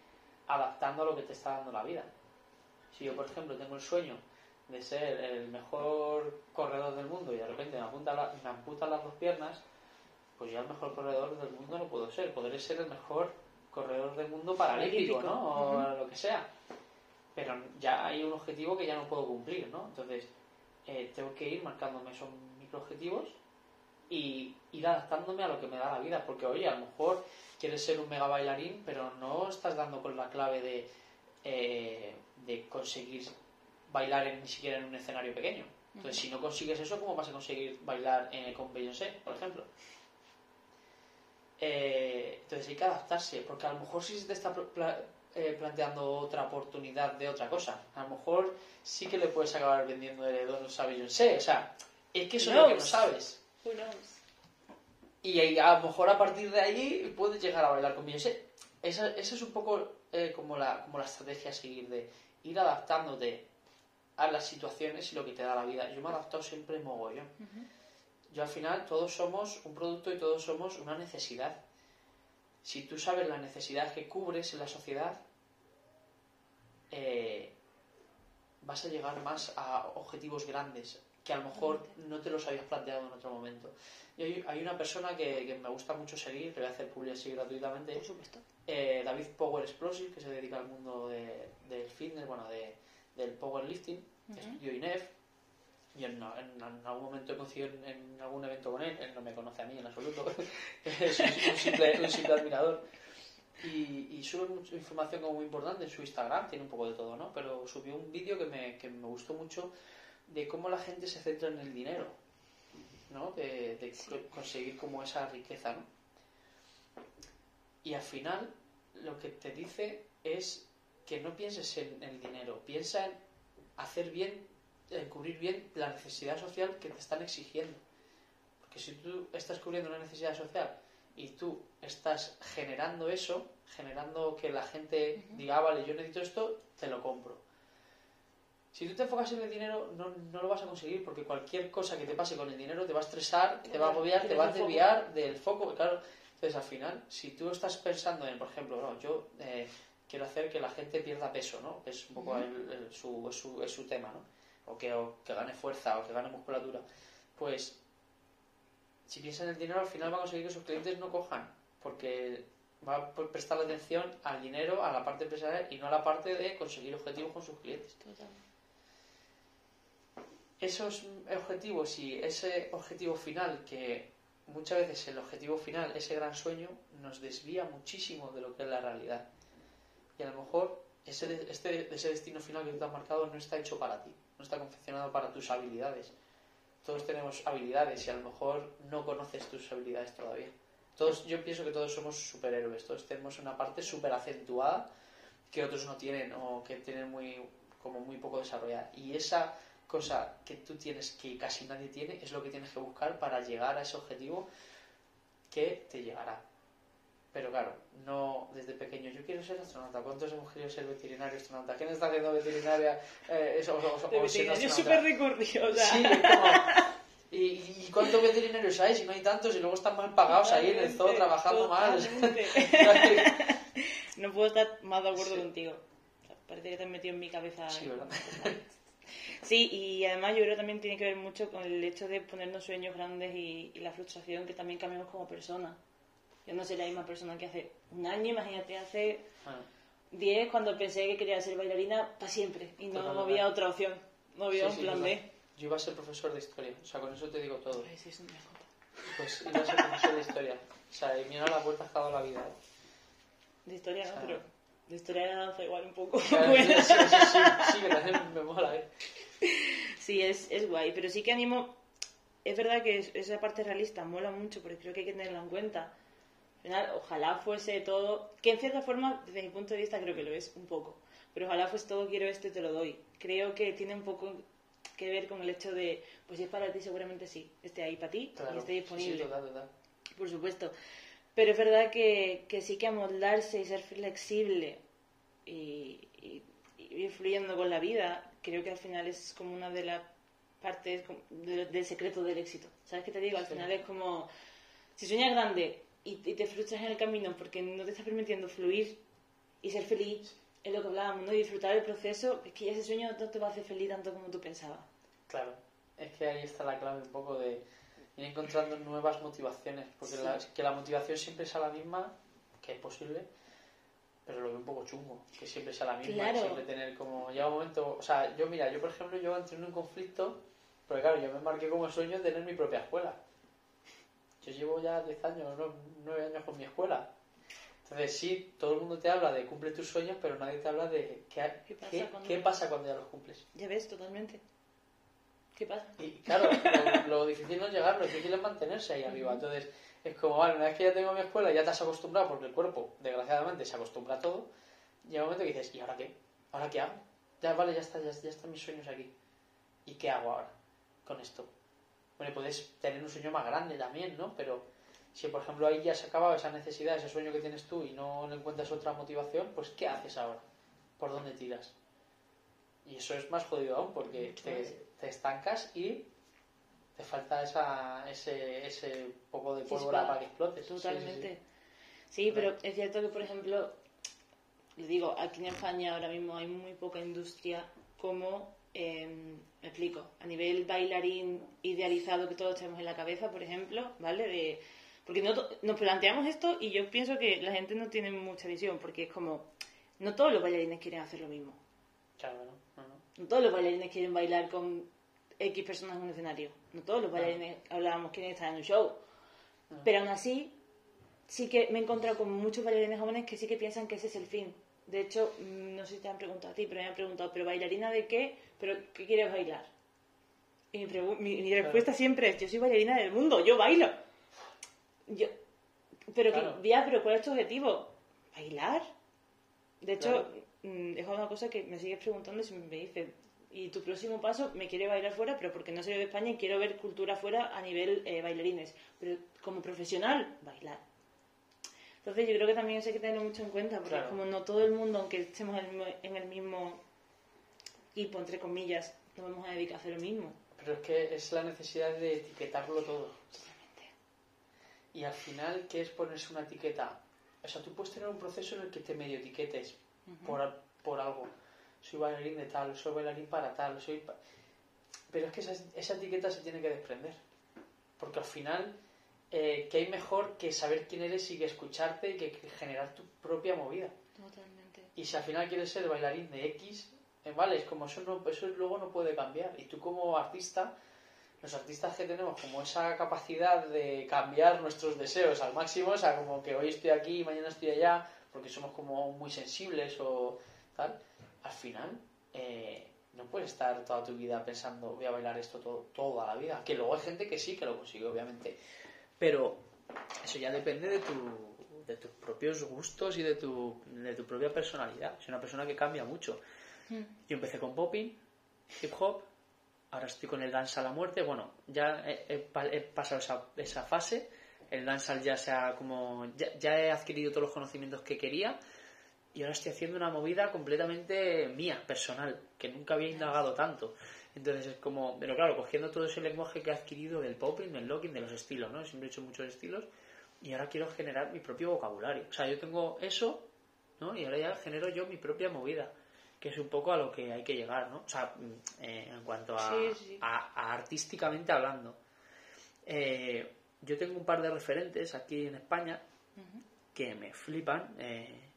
adaptando a lo que te está dando la vida. Si yo, por ejemplo, tengo el sueño de ser el mejor corredor del mundo y de repente me, apunta la- me amputan las dos piernas, pues ya el mejor corredor del mundo no puedo ser. Podré ser el mejor corredor del mundo Paralímpico. ¿no? O lo que sea. Pero ya hay un objetivo que ya no puedo cumplir, ¿no? Entonces, eh, tengo que ir marcándome esos microobjetivos y ir adaptándome a lo que me da la vida. Porque, oye, a lo mejor quieres ser un mega bailarín, pero no estás dando con la clave de, eh, de conseguir bailar en- ni siquiera en un escenario pequeño. Entonces, si no consigues eso, ¿cómo vas a conseguir bailar eh, con Beyoncé, por ejemplo? Eh, entonces hay que adaptarse, porque a lo mejor sí se te está pla- eh, planteando otra oportunidad de otra cosa. A lo mejor sí que le puedes acabar vendiendo de donuts a Beyoncé. O sea, es que eso es lo que no sabes. Who knows? Y a lo mejor a partir de ahí puedes llegar a bailar con Beyoncé. Esa, esa es un poco eh, como, la, como la estrategia a seguir, de ir adaptándote a las situaciones y lo que te da la vida. Yo me he adaptado siempre mogollón. Yo al final todos somos un producto y todos somos una necesidad. Si tú sabes la necesidad que cubres en la sociedad, eh, vas a llegar más a objetivos grandes que a lo mejor no te los habías planteado en otro momento. Y hay, hay una persona que, que me gusta mucho seguir, que voy a hacer publicidad así gratuitamente, Por supuesto. eh, David Power Explosive, que se dedica al mundo de- del fitness, bueno, de, del powerlifting, estudió INEF. Yo en, en- en algún momento he coincidido en, en algún evento con él, él no me conoce a mí en absoluto, es un, un simple, un simple admirador. Y, y sube mucha información como muy importante en su Instagram, tiene un poco de todo, ¿no? Pero subió un vídeo que me, que me gustó mucho de cómo la gente se centra en el dinero, ¿no? De, de co- conseguir como esa riqueza, ¿no? Y al final lo que te dice es que no pienses en el dinero, piensa en hacer bien, en cubrir bien la necesidad social que te están exigiendo. Porque si tú estás cubriendo una necesidad social y tú estás generando eso, generando que la gente diga, ah, vale, yo necesito esto, te lo compro. Si tú te enfocas en el dinero, no, no lo vas a conseguir porque cualquier cosa que te pase con el dinero te va a estresar, te va a agobiar, te va a foco. desviar del foco. Claro, entonces al final, si tú estás pensando en, por ejemplo, no, yo eh, quiero hacer que la gente pierda peso, ¿no? Es un poco el- el- su, su, es su tema, ¿no? O que, o que gane fuerza o que gane musculatura. Pues si piensa en el dinero, al final va a conseguir que sus clientes no cojan, porque va a prestar la atención al dinero, a la parte empresarial y no a la parte de conseguir objetivos con sus clientes. Esos objetivos y ese objetivo final, que muchas veces el objetivo final, ese gran sueño, nos desvía muchísimo de lo que es la realidad. Y a lo mejor ese, este, ese destino final que tú te has marcado no está hecho para ti, no está confeccionado para tus habilidades. Todos tenemos habilidades y a lo mejor no conoces tus habilidades todavía. Todos, yo pienso que todos somos superhéroes, todos tenemos una parte súper acentuada que otros no tienen o que tienen muy, como muy poco desarrollada. Y esa cosa que tú tienes que casi nadie tiene es lo que tienes que buscar para llegar a ese objetivo que te llegará. Pero claro, no desde pequeño. Yo quiero ser astronauta. ¿Cuántos hemos querido ser veterinario astronauta? ¿Quién está haciendo veterinaria? Eh, eso, o- o- o veterinario es súper recurrido, o sea. Sí, como... ¿Y, cuántos veterinarios hay? Si no hay tantos y luego están mal pagados ahí en el zoo Totalmente, trabajando mal. totalmente. no puedo estar más de acuerdo Sí. contigo. Parece que te has metido en mi cabeza. Sí, ¿verdad? Sí, y además yo creo que también tiene que ver mucho con el hecho de ponernos sueños grandes y, y la frustración que también cambiamos como personas. Yo no soy la misma persona que hace un año, imagínate, hace Ah, 10 cuando pensé que quería ser bailarina para siempre y no Totalmente. había otra opción, no había Sí, un sí, plan total. B. Yo iba a ser profesor de historia, o sea, con eso te digo todo. Ay, sí, eso me. Pues iba a ser profesor de historia. O sea, y mira la vuelta que ha dado la vida. ¿eh? De historia no, Ah. pero de historia de danza igual un poco. Claro, sí, sí, sí, sí, sí, me mola, ¿eh? Sí, es, es guay, pero sí que animo. Es verdad que es- esa parte realista mola mucho, porque creo que hay que tenerla en cuenta. Al final, ojalá fuese todo. Que en cierta forma, desde mi punto de vista, creo que lo es un poco. Pero ojalá fuese todo, quiero esto y te lo doy. Creo que tiene un poco que ver con el hecho de, pues si es para ti, seguramente sí, esté ahí para ti Claro, y esté disponible Sí, total, total. por supuesto. Pero es verdad que, que sí que amoldarse y ser flexible y- y ir fluyendo con la vida, creo que al final es como una de las partes como de- del secreto del éxito. ¿Sabes qué te digo? Al Sí. final es como, si sueñas grande y, y te frustras en el camino porque no te estás permitiendo fluir y ser feliz, es lo que hablábamos, ¿no? Y disfrutar del proceso, es que ese sueño no te va a hacer feliz tanto como tú pensabas. Claro, es que ahí está la clave un poco de ir encontrando nuevas motivaciones, porque Sí. la, que la motivación siempre sea la misma, que es posible, pero lo veo un poco chungo, que siempre sea la misma, Claro. siempre tener como, llega un momento, o sea, yo mira, yo por ejemplo, yo entré en un conflicto, porque claro, yo me marqué como sueño tener mi propia escuela. Yo llevo ya 10 años, no, 9 años con mi escuela. Entonces sí, todo el mundo te habla de cumple tus sueños, pero nadie te habla de qué, ¿Qué pasa qué- cuando- qué pasa cuando ya los cumples. Ya ves, totalmente. ¿Qué pasa? Y claro, lo, lo difícil no es llegar, lo difícil es mantenerse ahí arriba. Entonces, es como, vale, una vez que ya tengo mi escuela, ya te has acostumbrado, porque el cuerpo, desgraciadamente, se acostumbra a todo. Llega un momento que dices, ¿y ahora qué? ¿Ahora qué hago? Ya, vale, ya está, ya, ya están mis sueños aquí. ¿Y qué hago ahora con esto? Bueno, puedes tener un sueño más grande también, ¿no? Pero si, por ejemplo, ahí ya se ha acabado esa necesidad, ese sueño que tienes tú y no le encuentras otra motivación, pues ¿qué haces ahora? ¿Por dónde tiras? Y eso es más jodido aún, porque te, te estancas y te falta esa, ese, ese poco de pólvora para que explotes. Sí, sí, sí. Totalmente. Sí, pero es cierto que, por ejemplo, les digo, aquí en España ahora mismo hay muy poca industria como, eh, me explico, a nivel bailarín idealizado que todos tenemos en la cabeza, por ejemplo, ¿vale? De, porque no nos planteamos esto y yo pienso que la gente no tiene mucha visión, porque es como, no todos los bailarines quieren hacer lo mismo. Claro, ¿no? No, no. No todos los bailarines quieren bailar con X personas en un escenario. No todos los bailarines, hablábamos, quieren estar en un show. Pero aún así, sí que me he encontrado con muchos bailarines jóvenes que sí que piensan que ese es el fin. De hecho, mm, no sé si te han preguntado a ti, pero me han preguntado, ¿pero bailarina de qué? ¿Pero qué quieres bailar? Y mi, pregu- mi- mi respuesta siempre es, yo soy bailarina del mundo, yo bailo. Yo, pero, que- Claro. ya, pero ¿cuál es tu objetivo? ¿Bailar? De hecho, Claro. mm, es una cosa que me sigues preguntando si me dices, y tu próximo paso, me quiere bailar fuera, pero porque no soy de España y quiero ver cultura fuera a nivel eh, bailarines. Pero como profesional, bailar. Entonces yo creo que también eso hay que tenerlo mucho en cuenta, porque Claro. como no todo el mundo, aunque estemos en el, mismo- equipo, entre comillas, nos vamos a dedicar a hacer lo mismo. Pero es que es la necesidad de etiquetarlo todo. Y al final, ¿qué es ponerse una etiqueta? O sea, tú puedes tener un proceso en el que te medio etiquetes por, por algo. Soy bailarín de tal, soy bailarín para tal, soy... pa- Pero es que esa, esa etiqueta se tiene que desprender. Porque al final, eh, ¿qué hay mejor que saber quién eres y que escucharte y que, que generar tu propia movida? Totalmente. Y si al final quieres ser bailarín de X, eh, vale, es como eso, no, eso luego no puede cambiar. Y tú como artista, los artistas que tenemos como esa capacidad de cambiar nuestros deseos al máximo, o sea, como que hoy estoy aquí mañana estoy allá, porque somos como muy sensibles o tal, al final eh, no puedes estar toda tu vida pensando voy a bailar esto todo, toda la vida. Que luego hay gente que sí que lo consigue, obviamente. Pero eso ya depende de tu de tus propios gustos y de tu, de tu propia personalidad. Es una persona que cambia mucho. Mm. Yo empecé con popping, hip hop, ahora estoy con el dance a la muerte. Bueno, ya he, he pa- he pasado esa, esa fase. El dancehall ya se ha como. Ya, ya he adquirido todos los conocimientos que quería. Y ahora estoy haciendo una movida completamente mía, personal, que nunca había indagado tanto. Entonces es como, pero claro, cogiendo todo ese lenguaje que he adquirido del popping, del locking, de los estilos, ¿no? Siempre he hecho muchos estilos y ahora quiero generar mi propio vocabulario. O sea, yo tengo eso, ¿no? Y ahora ya genero yo mi propia movida, que es un poco a lo que hay que llegar, ¿no? O sea, mm, eh, en cuanto a, Sí, sí. a- a artísticamente hablando. Eh, yo tengo un par de referentes aquí en España que me flipan. eh,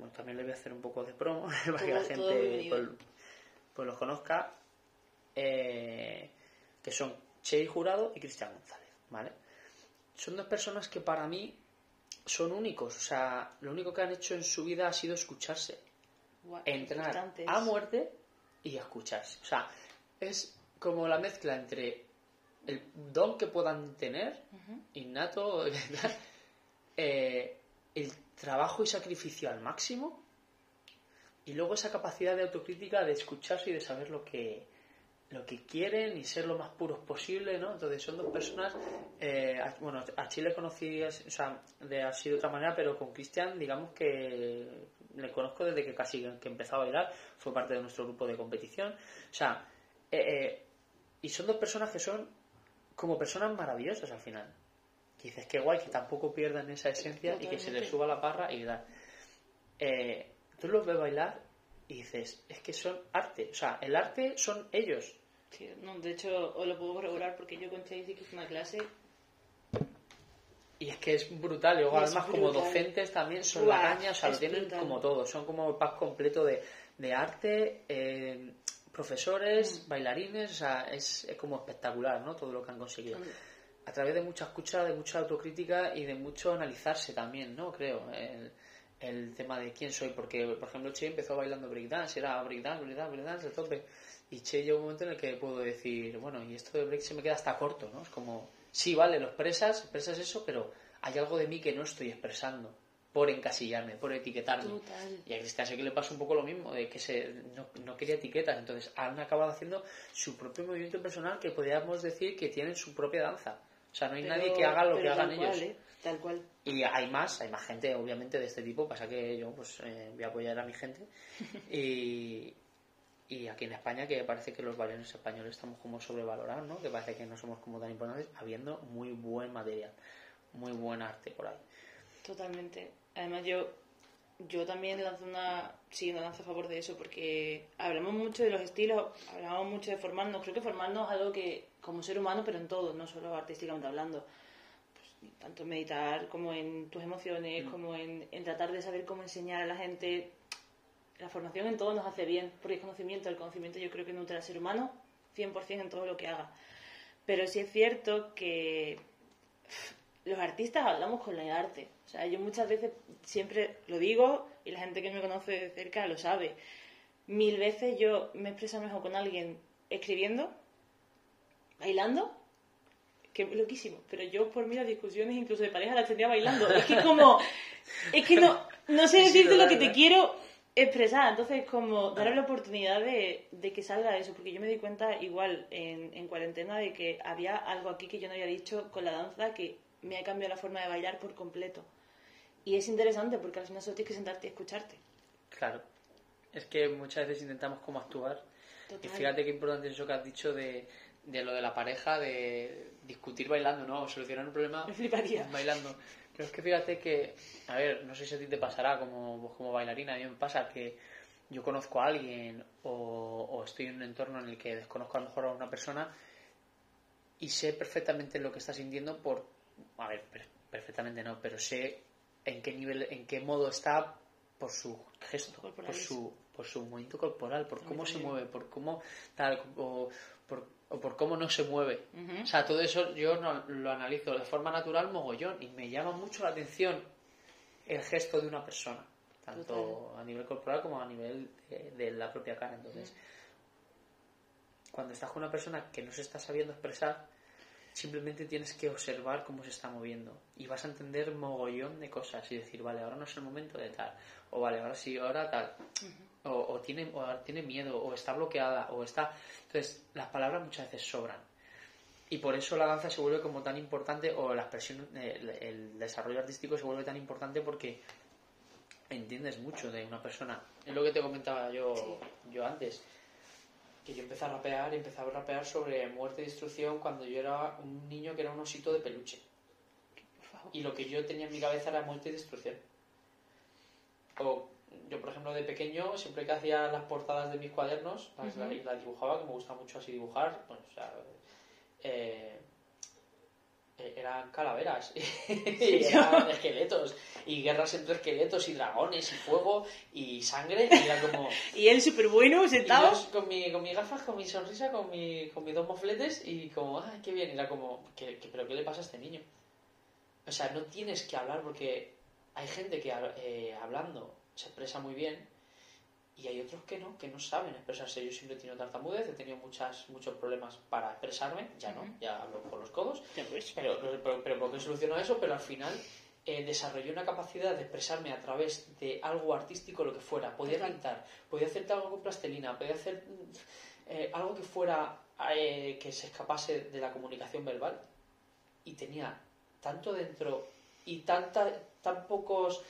bueno, también le voy a hacer un poco de promo para que la gente pues, pues los conozca. eh, que son Che Jurado y Cristian González, ¿vale? Son dos personas que para mí son únicos, o sea, lo único que han hecho en su vida ha sido escucharse, Guau, entrenar a muerte y escucharse. O sea, es como la mezcla entre el don que puedan tener, innato, eh, el trabajo y sacrificio al máximo, y luego esa capacidad de autocrítica de escucharse y de saber lo que lo que quieren y ser lo más puros posible, ¿no? Entonces son dos personas, eh, bueno, a Chile conocí, o sea, de así de otra manera, pero con Cristian, digamos que le conozco desde que casi que empezó a bailar, fue parte de nuestro grupo de competición, o sea, eh, eh, y son dos personas que son como personas maravillosas al final. Que dices, qué guay, que tampoco pierdan esa esencia y que se les suba la parra y tal. Eh, tú los ves bailar y dices, es que son arte. O sea, el arte son ellos. Sí, no, de hecho, os lo puedo corroborar porque yo con Chase que hice una clase. Y es que es brutal. Y luego, Es además, como docentes también son Buah, la caña. O sea, lo tienen brutal. como todo. Son como el pack completo de, de arte, eh, profesores, Mm. bailarines. O sea, es, es como espectacular, ¿no? Todo lo que han conseguido. Mm. A través de mucha escucha, de mucha autocrítica y de mucho analizarse también, ¿no? Creo, el, el tema de quién soy, porque, por ejemplo, Che empezó bailando breakdance, era breakdance, breakdance, breakdance, de tope, y Che llegó un momento en el que puedo decir, bueno, y esto de break se me queda hasta corto, ¿no? Es como, sí, vale, lo expresas, expresas eso, pero hay algo de mí que no estoy expresando, por encasillarme, por etiquetarme. Total. Y a Cristian sé que le pasa un poco lo mismo, de que se, no, no quería etiquetas, entonces han acabado haciendo su propio movimiento personal que podríamos decir que tienen su propia danza. O sea, no hay Pero- nadie que haga lo que hagan tal cual, ellos. ¿eh? Tal cual. Y hay más, hay más gente, obviamente, de este tipo. Pasa que yo, pues, eh, voy a apoyar a mi gente. Y, y aquí en España, que parece que los bailarines españoles estamos como sobrevalorados, ¿no? Que parece que no somos como tan importantes, habiendo muy buen material, muy buen arte por ahí. Totalmente. Además, yo, yo también lanzo una, sí, una lanza a favor de eso, porque hablamos mucho de los estilos, hablamos mucho de formarnos. Creo que formarnos es algo que, como ser humano, pero en todo, no solo artísticamente hablando. Pues, tanto en meditar como en tus emociones, como en, en tratar de saber cómo enseñar a la gente. La formación en todo nos hace bien, porque es conocimiento. El conocimiento yo creo que nutre al ser humano 100% en todo lo que haga. Pero sí es cierto que los artistas hablamos con el arte. O sea, yo muchas veces siempre lo digo y la gente que me conoce de cerca lo sabe. Mil veces yo me expreso mejor con alguien escribiendo, bailando, que es loquísimo. Pero yo por mí las discusiones incluso de pareja las tendría bailando. Es que como, es que no, no sé decirte lo que te quiero expresar. Entonces, como darle la oportunidad de, de que salga eso. Porque yo me di cuenta igual en, en cuarentena de que había algo aquí que yo no había dicho con la danza que me ha cambiado la forma de bailar por completo. Y es interesante porque al final solo tienes que sentarte y escucharte. Claro. Es que muchas veces intentamos como actuar. Total. Y fíjate qué importante es eso que has dicho de, de lo de la pareja, de discutir bailando, ¿no? O solucionar un problema Me fliparía. bailando. Pero es que fíjate que, a ver, no sé si a ti te pasará como, como bailarina, a mí me pasa que yo conozco a alguien o, o estoy en un entorno en el que desconozco a lo mejor a una persona y sé perfectamente lo que está sintiendo por, a ver, per- perfectamente no, pero sé en qué nivel, en qué modo está por su gesto, por su, por su movimiento corporal, por cómo se mueve, por cómo tal, o por, o por cómo no se mueve. O sea, todo eso yo no, lo analizo de forma natural mogollón y me llama mucho la atención el gesto de una persona, tanto a nivel corporal como a nivel de, de la propia cara. Entonces, cuando estás con una persona que no se está sabiendo expresar, simplemente tienes que observar cómo se está moviendo y vas a entender mogollón de cosas y decir, vale, ahora no es el momento de tal, o vale, ahora sí, ahora tal, o, o tiene, o tiene miedo, o está bloqueada, o está... Entonces, las palabras muchas veces sobran. Y por eso la danza se vuelve como tan importante, o la expresión, el, el desarrollo artístico se vuelve tan importante porque entiendes mucho de una persona. Es lo que te comentaba yo, yo antes, que yo empecé a rapear y empecé a rapear sobre muerte y destrucción cuando yo era un niño que era un osito de peluche. Y lo que yo tenía en mi cabeza era muerte y destrucción. O yo, por ejemplo, de pequeño, siempre que hacía las portadas de mis cuadernos, las, dibujaba, que me gusta mucho así dibujar. Bueno, o sea, eh, eh, eran calaveras y eran esqueletos y guerras entre esqueletos y dragones y fuego y sangre y era como y él súper bueno sentado. con mi con mis gafas con mi sonrisa con mi con mis dos mofletes y como ay qué bien era como ¿qué, pero qué le pasa a este niño o sea no tienes que hablar porque hay gente que eh, hablando se expresa muy bien y hay otros que no, que no saben expresarse. Yo siempre he tenido tartamudez, he tenido muchas, muchos problemas para expresarme, ya no, ya hablo con los codos, pero, pero, pero ¿por qué solucionó eso? Pero al final eh, desarrollé una capacidad de expresarme a través de algo artístico, lo que fuera. Podía pintar, podía hacer algo con plastelina, podía hacer eh, algo que fuera, eh, que se escapase de la comunicación verbal. Y tenía tanto dentro y tanta, tan pocos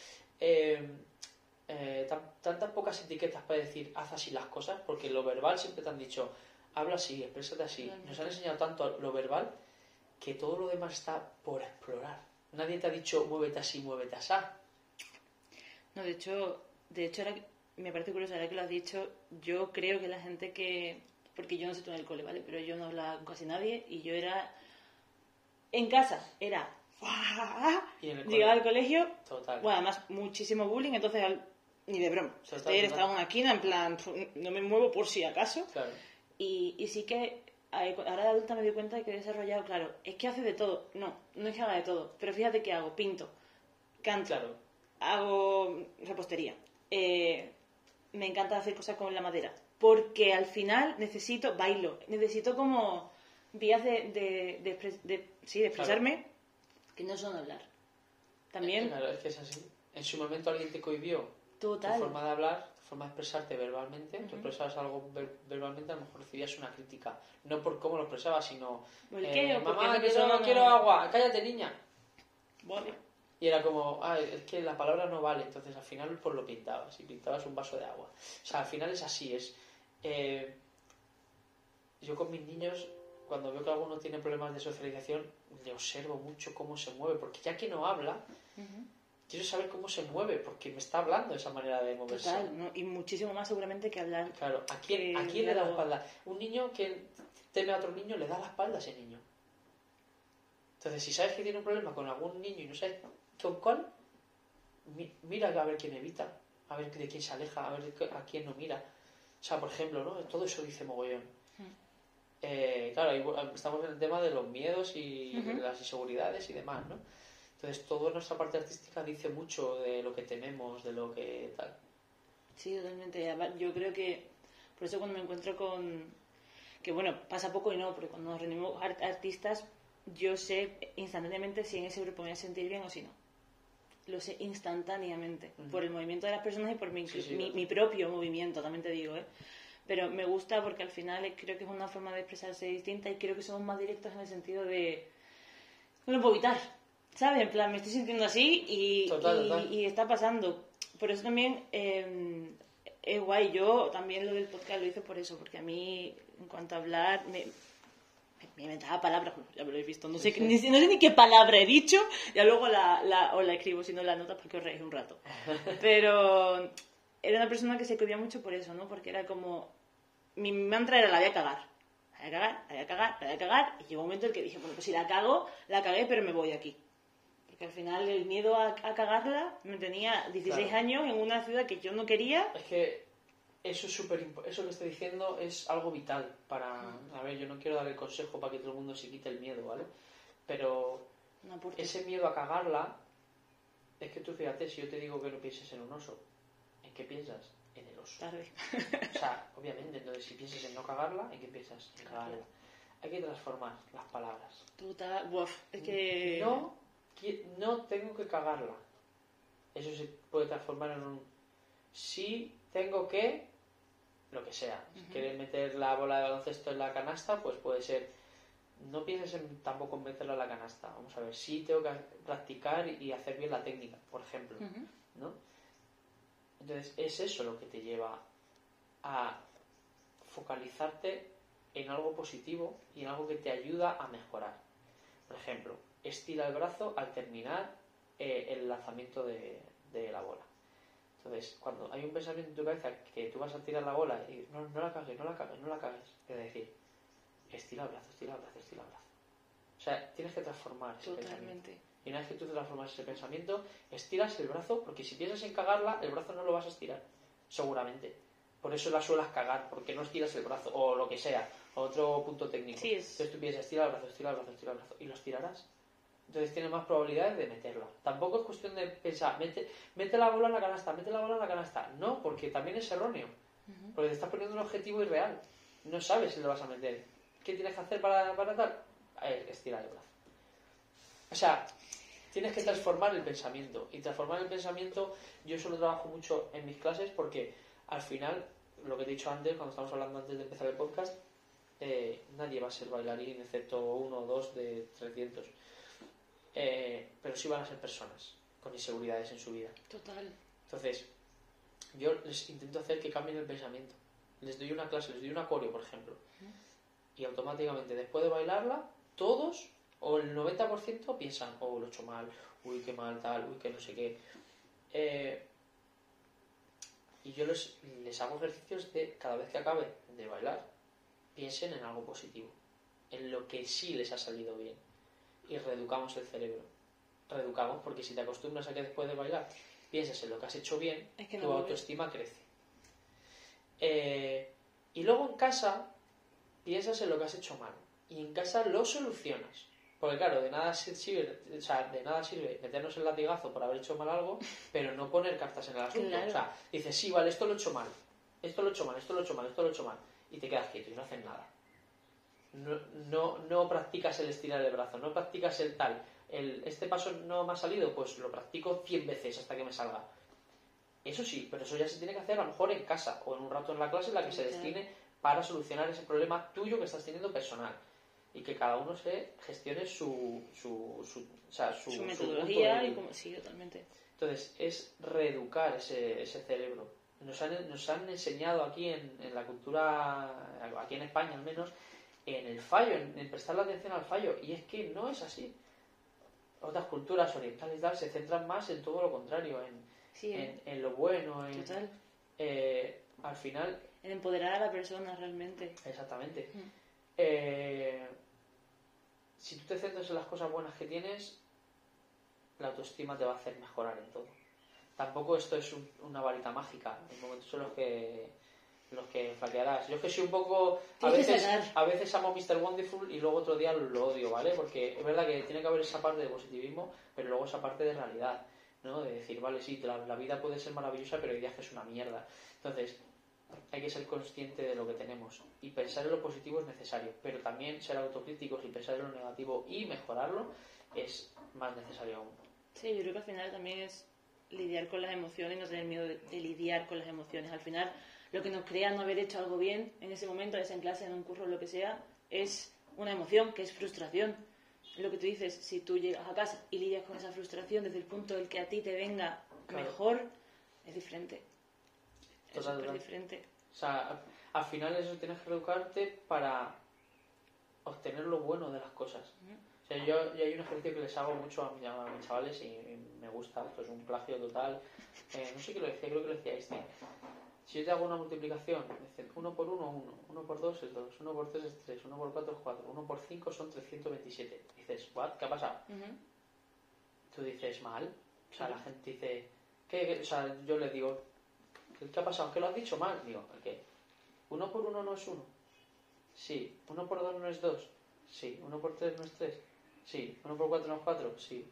eh, tantas pocas etiquetas para decir haz así las cosas, porque lo verbal siempre te han dicho habla así, exprésate así. Nos han enseñado tanto lo verbal que todo lo demás está por explorar. Nadie te ha dicho muévete así, muévete así. No, de hecho, de hecho ahora, me parece curioso, ahora que lo has dicho, yo creo que la gente que. Porque yo no sé tú en el cole, ¿vale? Pero yo no hablaba con casi nadie y yo era. En casa, era. Llegaba al colegio. Total. Bueno, además, muchísimo bullying, entonces ni de broma. Usted estaba en una esquina, en plan, no me muevo por si acaso. Y, y sí que ahora de adulta me doy cuenta de que he desarrollado, claro, es que hace de todo. No, no es que haga de todo. Pero fíjate que hago, pinto, canto, hago repostería. Eh, me encanta hacer cosas con la madera. Porque al final necesito, bailo, necesito como vías de, de, de, sí, de expresarme que no son hablar. También. Claro, es que es así. En su momento alguien te cohibió Total. Tu forma de hablar, tu forma de expresarte verbalmente, tú expresabas algo verbalmente, a lo mejor recibías una crítica. No por cómo lo expresabas, sino. Eh, mamá, quiero, no quiero agua, cállate niña. Vale. Y era como, ah, es que la palabra no vale, entonces al final pues lo pintabas y pintabas un vaso de agua. O sea, al final es así, es... Eh, yo con mis niños, cuando veo que alguno tiene problemas de socialización, le observo mucho cómo se mueve, porque ya que no habla, quiero saber cómo se mueve, porque me está hablando esa manera de moverse. Total, y muchísimo más seguramente que hablar. Claro, ¿a quién, ¿a quién le da la espalda? Un niño que teme a otro niño le da la espalda a ese niño. Entonces, si sabes que tiene un problema con algún niño y no sabes con cuál, mira a ver quién evita, a ver de quién se aleja, a ver a quién no mira. O sea, por ejemplo, ¿no? Todo eso dice mogollón. Hmm. Eh, claro, estamos en el tema de los miedos y las inseguridades y demás, ¿no? Entonces, toda nuestra parte artística dice mucho de lo que tememos, de lo que tal. Sí, totalmente. Yo creo que, por eso cuando me encuentro con, que bueno, pasa poco y no, porque cuando nos reunimos artistas, yo sé instantáneamente si en ese grupo me voy a sentir bien o si no. Lo sé instantáneamente, por el movimiento de las personas y por mi, mi, propio movimiento, también te digo, ¿eh? Pero me gusta porque al final creo que es una forma de expresarse distinta y creo que somos más directos en el sentido de... No lo puedo evitar, ¿sabes? En plan, me estoy sintiendo así y, y, está pasando. Por eso también eh, es guay. Yo también lo del podcast lo hice por eso, porque a mí, en cuanto a hablar, me, me inventaba palabras, ya me lo he visto, no sé, ni, no sé ni qué palabra he dicho, ya luego la, la, o la escribo, si no la nota, porque os reís un rato. Pero era una persona que se cubría mucho por eso, ¿no? Porque era como, mi mantra era la voy a cagar, la voy a cagar, la voy a cagar, la voy a cagar, y llegó un momento en que dije, bueno, pues si la cago, la cagué, pero me voy de aquí que al final el miedo a, cagarla me tenía 16 años en una ciudad que yo no quería. Es que eso es súper eso que estoy diciendo es algo vital para mm. a ver yo no quiero dar el consejo para que todo el mundo se quite el miedo vale pero ese miedo a cagarla es que tú fíjate si yo te digo que no pienses en un oso ¿en qué piensas? en el oso o sea obviamente entonces si piensas en no cagarla ¿en qué piensas? en cagarla hay que transformar las palabras Total, es que no no tengo que cagarla. Eso se puede transformar en un si tengo que lo que sea. Si quieres meter la bola de baloncesto en la canasta, pues puede ser no pienses en, tampoco en meterla en la canasta. Vamos a ver, si tengo que practicar y hacer bien la técnica, por ejemplo, ¿no? Entonces, es eso lo que te lleva a focalizarte en algo positivo y en algo que te ayuda a mejorar. Por ejemplo, estira el brazo al terminar eh, el lanzamiento de, la bola. Entonces, cuando hay un pensamiento en tu cabeza que tú vas a tirar la bola y no, no la cagues, no la cagues, no la cagues, es decir, estira el brazo, estira el brazo, estira el brazo. O sea, tienes que transformar ese pensamiento. Totalmente. Y una vez que tú transformas ese pensamiento, estiras el brazo, porque si piensas en cagarla, el brazo no lo vas a estirar, seguramente. Por eso la suelas cagar, porque no estiras el brazo, o lo que sea, otro punto técnico. Sí, es- Entonces tú piensas, estira el brazo, estira el brazo, estira el brazo, y lo estirarás. Entonces tienes más probabilidades de meterla. Tampoco es cuestión de pensar, mete, mete la bola en la canasta, mete la bola en la canasta. No, porque también es erróneo. Porque te estás poniendo un objetivo irreal. No sabes si lo vas a meter. ¿Qué tienes que hacer para, para tal? Eh, estirar el brazo. O sea, tienes que transformar el pensamiento. Y transformar el pensamiento, yo eso lo trabajo mucho en mis clases porque al final, lo que he dicho antes, cuando estamos hablando antes de empezar el podcast, eh, nadie va a ser bailarín excepto uno o dos de 300. Eh, pero sí van a ser personas con inseguridades en su vida. Total. Entonces, yo les intento hacer que cambien el pensamiento. Les doy una clase, les doy una coreo, por ejemplo. Y automáticamente, después de bailarla, todos, o el 90% piensan, oh, lo he hecho mal, uy, qué mal, tal, uy, que no sé qué. Eh, y yo les, les hago ejercicios de, cada vez que acabe de bailar, piensen en algo positivo, en lo que sí les ha salido bien. Y reeducamos el cerebro. Reeducamos, porque si te acostumbras a que después de bailar piensas en lo que has hecho bien, Es que no tu autoestima crece. Eh, y luego en casa piensas en lo que has hecho mal. Y en casa lo solucionas. Porque claro, de nada sirve, o sea, de nada sirve meternos el latigazo por haber hecho mal algo, pero no poner cartas en el asunto. Claro. O sea, dices, sí, vale, esto lo he hecho mal, esto lo he hecho mal, esto lo he hecho mal, esto lo he hecho mal. Y te quedas quieto y no haces nada. No, no, no practicas el estirar el brazo, no practicas el tal. El, este paso no me ha salido, pues lo practico 100 veces hasta que me salga. Eso sí, pero eso ya se tiene que hacer a lo mejor en casa o en un rato en la clase en la que se destine para solucionar ese problema tuyo que estás teniendo personal. Y que cada uno se gestione su, su, su, o sea, su, Su, metodología y como... Sí, totalmente. Entonces, es reeducar ese, ese cerebro. Nos han, nos han enseñado aquí en, en la cultura, aquí en España al menos, en el fallo, en, en prestar la atención al fallo. Y es que no es así. Otras culturas orientales y tal se centran más en todo lo contrario, en, Sí, en, en lo bueno, en, total. eh, al final, En empoderar a la persona realmente. exactamente. Mm. Eh, si tú te centras en las cosas buenas que tienes, la autoestima te va a hacer mejorar en todo. Tampoco esto es un- una varita mágica. Hay momentos en los que los que flaquearás. Yo es que soy un poco... A veces, a veces amo Mr. Wonderful y luego otro día lo odio, ¿vale? Porque es verdad que tiene que haber esa parte de positivismo, pero luego esa parte de realidad, ¿no? De decir, vale, sí, la, la vida puede ser maravillosa, pero hay días que es una mierda. Entonces, hay que ser consciente de lo que tenemos y pensar en lo positivo es necesario, pero también ser autocríticos y pensar en lo negativo y mejorarlo es más necesario aún. Sí, yo creo que al final también es lidiar con las emociones y no tener miedo de, de lidiar con las emociones. Al final, lo que nos crea no haber hecho algo bien en ese momento, sea en clase, en un curso, lo que sea, es una emoción, que es frustración. Lo que tú dices, si tú llegas a casa y lidias con esa frustración desde el punto del que a ti te venga Claro. mejor, es diferente. Es súper diferente. O sea, al- al final eso tienes que educarte para obtener lo bueno de las cosas. O sea, yo, yo hay un ejercicio que les hago mucho a, mi- a mis chavales y, y me gusta, esto es un plagio total. Eh, no sé qué lo decía, creo que lo decía Einstein. Si yo te hago una multiplicación, dicen 1 por 1, 1, 1 por 2 es 2, 1 por 3 es 3, 1 por 4 es 4, 1 por 5 son 327. Dices, ¿what? ¿Qué ha pasado? Ujú. Tú dices, mal. O sea, la gente dice, ¿qué? qué? O sea, yo les digo, ¿qué, ha pasado? ¿Qué lo has dicho mal? Digo, ¿qué? ¿Uno por uno no es uno? Sí. ¿Uno por dos no es dos? Sí. ¿Uno por tres no es tres? Sí. ¿Uno por cuatro no es cuatro? Sí.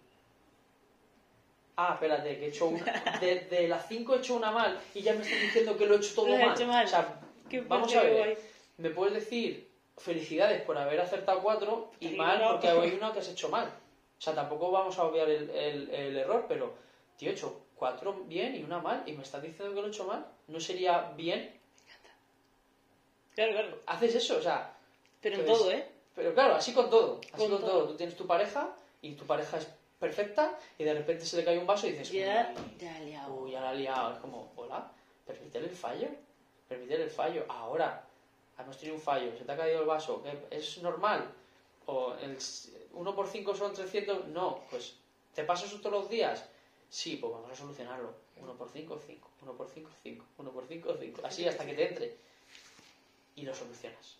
Ah, espérate, que he hecho una. De, de las cinco he hecho una mal y ya me están diciendo que lo he hecho todo he mal. hecho mal. O sea, Qué vamos a ver. Me puedes decir felicidades por haber acertado cuatro y Sí, mal no. porque hay una que has hecho mal. O sea, tampoco vamos a obviar el, el- el error, pero, tío, he hecho cuatro bien y una mal y me estás diciendo que lo he hecho mal. ¿No sería bien? Claro, claro. Haces eso, o sea, Pero en Entonces, todo, ¿eh? pero claro, así con todo. Así Con con, todo. todo. Tú tienes tu pareja y tu pareja es perfecta y de repente se le cae un vaso y dices, Ya, "Uy, ya liado. Uy, ya la ha liado. Es como, hola, permítele el fallo. Permítele el fallo. Ahora, hemos tenido un fallo, se te ha caído el vaso. ¿Es normal? ¿O el 1 por 5 son 300? No, pues, ¿te pasa eso todos los días? Sí, pues vamos a solucionarlo. 1 por 5, 5. 1 por 5, 5. 1 por 5, 5. Así hasta que te entre. Y lo solucionas.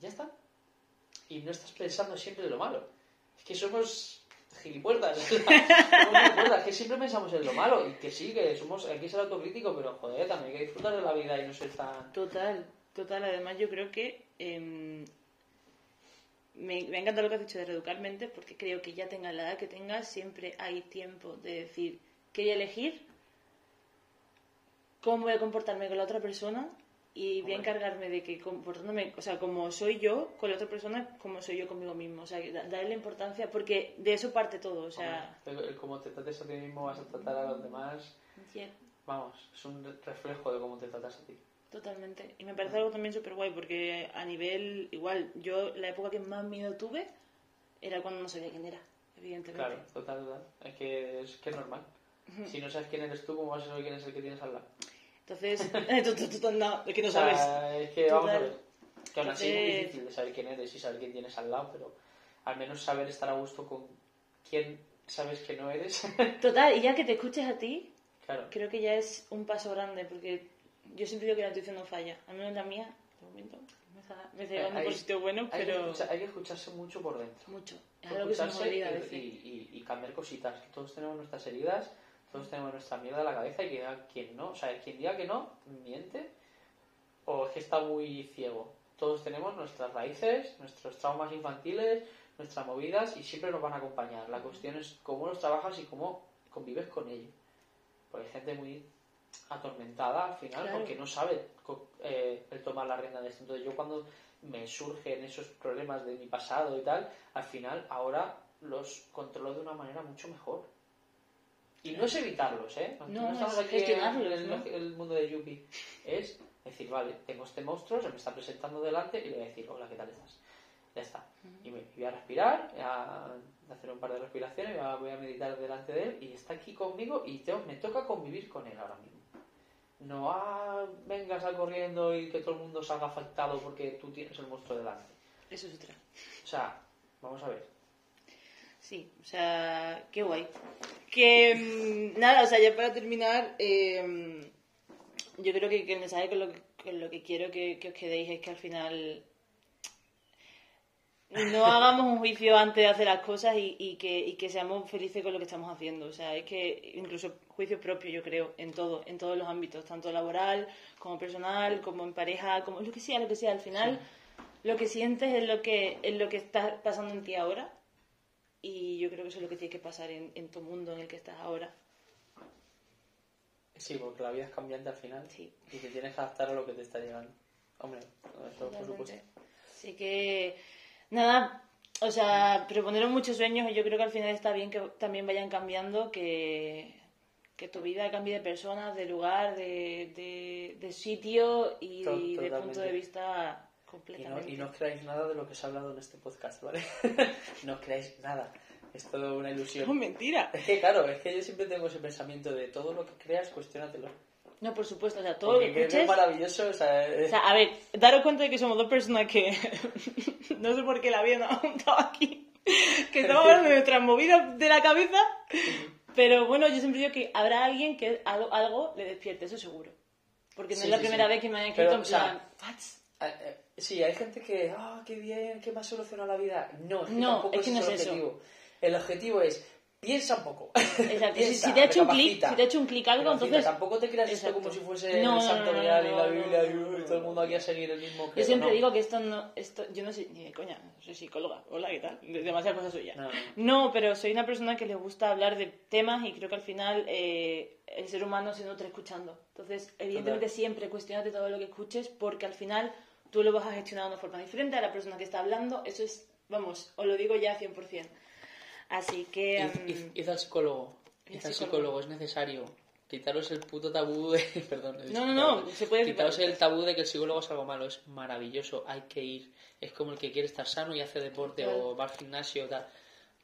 Ya está. y no estás pensando siempre en lo malo. Es que somos gilipuertas. gilipuertas, que siempre pensamos en lo malo y que sí, que somos, hay que ser autocrítico, pero joder, también hay que disfrutar de la vida y no ser tan... Total, total. Además, yo creo que em, me, me encanta lo que has dicho de reeducar mentes porque creo que ya tengas la edad que tengas, siempre hay tiempo de decir que voy a elegir, cómo voy a comportarme con la otra persona y voy a encargarme de que comportándome, o sea, como soy yo con la otra persona, como soy yo conmigo mismo. O sea, darle importancia porque de eso parte todo. O sea, Hombre, como te trates a ti mismo vas a tratar a los demás. yeah, Vamos, es un re- reflejo de cómo te tratas a ti. totalmente. Y me parece algo también súper guay porque a nivel, igual, yo la época que más miedo tuve era cuando no sabía quién era, evidentemente. Claro, total, total. Es que es, que es normal. Si no sabes quién eres tú, ¿cómo vas a saber quién es el que tienes al lado? Entonces, no, es que no O sea, sabes. es que vamos a Total. ver. Que aún así es muy difícil de saber quién eres y saber quién tienes al lado, pero al menos saber estar a gusto con quién sabes que no eres. Total, y ya que te escuches a ti, claro. creo que ya es un paso grande porque yo siempre digo que la intuición no falla. Al menos la mía, de momento, me está, me está llevando por sitios buenos, Hay, que pero escuchar- hay que escucharse mucho por dentro. mucho. Es algo que se nos olvida a y, y- y- y cambiar cositas. Todos tenemos nuestras heridas, todos tenemos nuestra mierda en la cabeza y diga quien no. O sea, quien diga que no, miente o es que está muy ciego. Todos tenemos nuestras raíces, nuestros traumas infantiles, nuestras movidas y siempre nos van a acompañar. La cuestión es cómo los trabajas y cómo convives con ello. Porque hay gente muy atormentada al final Claro. porque no sabe eh, el tomar la rienda de esto. Entonces yo cuando me surgen esos problemas de mi pasado y tal, al final ahora los controlo de una manera mucho mejor. Y no es evitarlos, ¿eh? No, estamos es aquí en gestionarlos, el, ¿no? el mundo de Yuppie. Es decir, vale, tengo este monstruo, se me está presentando delante y le voy a decir, hola, ¿qué tal estás? Ya está. Y me voy a respirar, voy a hacer un par de respiraciones, voy a- voy a meditar delante de él y está aquí conmigo y tengo- me toca convivir con él ahora mismo. No ah, vengas a corriendo y que todo el mundo salga afectado porque tú tienes el monstruo delante. Eso es otra. O sea, vamos a ver. Sí, o sea, qué guay. Que mm, nada, o sea, ya para terminar, eh, yo creo que, que el mensaje con lo que, con lo que quiero que, que os quedéis es que al final no hagamos un juicio antes de hacer las cosas y, y que, y que seamos felices con lo que estamos haciendo. O sea, es que incluso juicio propio, yo creo, en todo, en todos los ámbitos, tanto laboral como personal, como en pareja, como lo que sea, lo que sea. Al final, lo que sientes es lo que, es lo que está pasando en ti ahora y yo creo que eso es lo que tiene que pasar en, en tu mundo en el que estás ahora. Sí, porque la vida es cambiante al final Sí. y te tienes que adaptar a lo que te está llegando. Hombre, eso por supuesto. Así que, nada, o sea, proponeron muchos sueños y yo creo que al final está bien que también vayan cambiando, que, que tu vida cambie de personas, de lugar, de, de, de sitio y de punto de vista Y no, completamente. y no os creáis nada de lo que se ha hablado en este podcast, ¿vale? no os creáis nada. Es todo una No, ilusión. mentira. Es que claro, es que yo siempre tengo ese pensamiento de todo lo que creas, cuestiónatelo. No, por supuesto, o sea, todo Porque lo que que es escuches... maravilloso, o sea, es- O sea, a ver, daros cuenta de que somos dos personas que no sé por qué la vida nos ha juntado aquí, que estamos hablando de nuestras movidas de la cabeza, pero bueno, yo siempre digo que habrá alguien que algo, algo le despierte, eso seguro. Porque no Sí, es la sí, primera sí. vez que me han escrito Pero, en o sea, Sí, hay gente que, ah, qué bien, qué más soluciona la vida. No, es que No, tampoco es que no el es eso. objetivo. El objetivo es, piensa un poco. Exacto, Piensa, si te ha hecho un clic, si te ha hecho un clic algo, Recapacita. entonces... Tampoco te creas esto como si fuese No, el santo no, real y la Biblia y todo el mundo aquí a seguir el mismo Yo credo. siempre digo que esto no, esto, yo no soy ni de coña, soy psicóloga, hola, ¿qué tal? De- Demasiadas cosas suyas. No, pero soy una persona que le gusta hablar de temas y creo que al final eh, el ser humano se nutre escuchando. Entonces, evidentemente Total. siempre cuestionate todo lo que escuches porque al final tú lo vas a gestionar de una forma diferente a la persona que está hablando. Eso es, vamos, os lo digo ya 100%. Así que... Id, mm, id al psicólogo. Id al psicólogo. es necesario. Quitaros el puto tabú de... Perdón. No, no, no, se puede- Quitaros el tabú de que el psicólogo es algo malo. Es maravilloso. Hay que ir. Es como el que quiere estar sano y hace deporte o va al gimnasio o tal.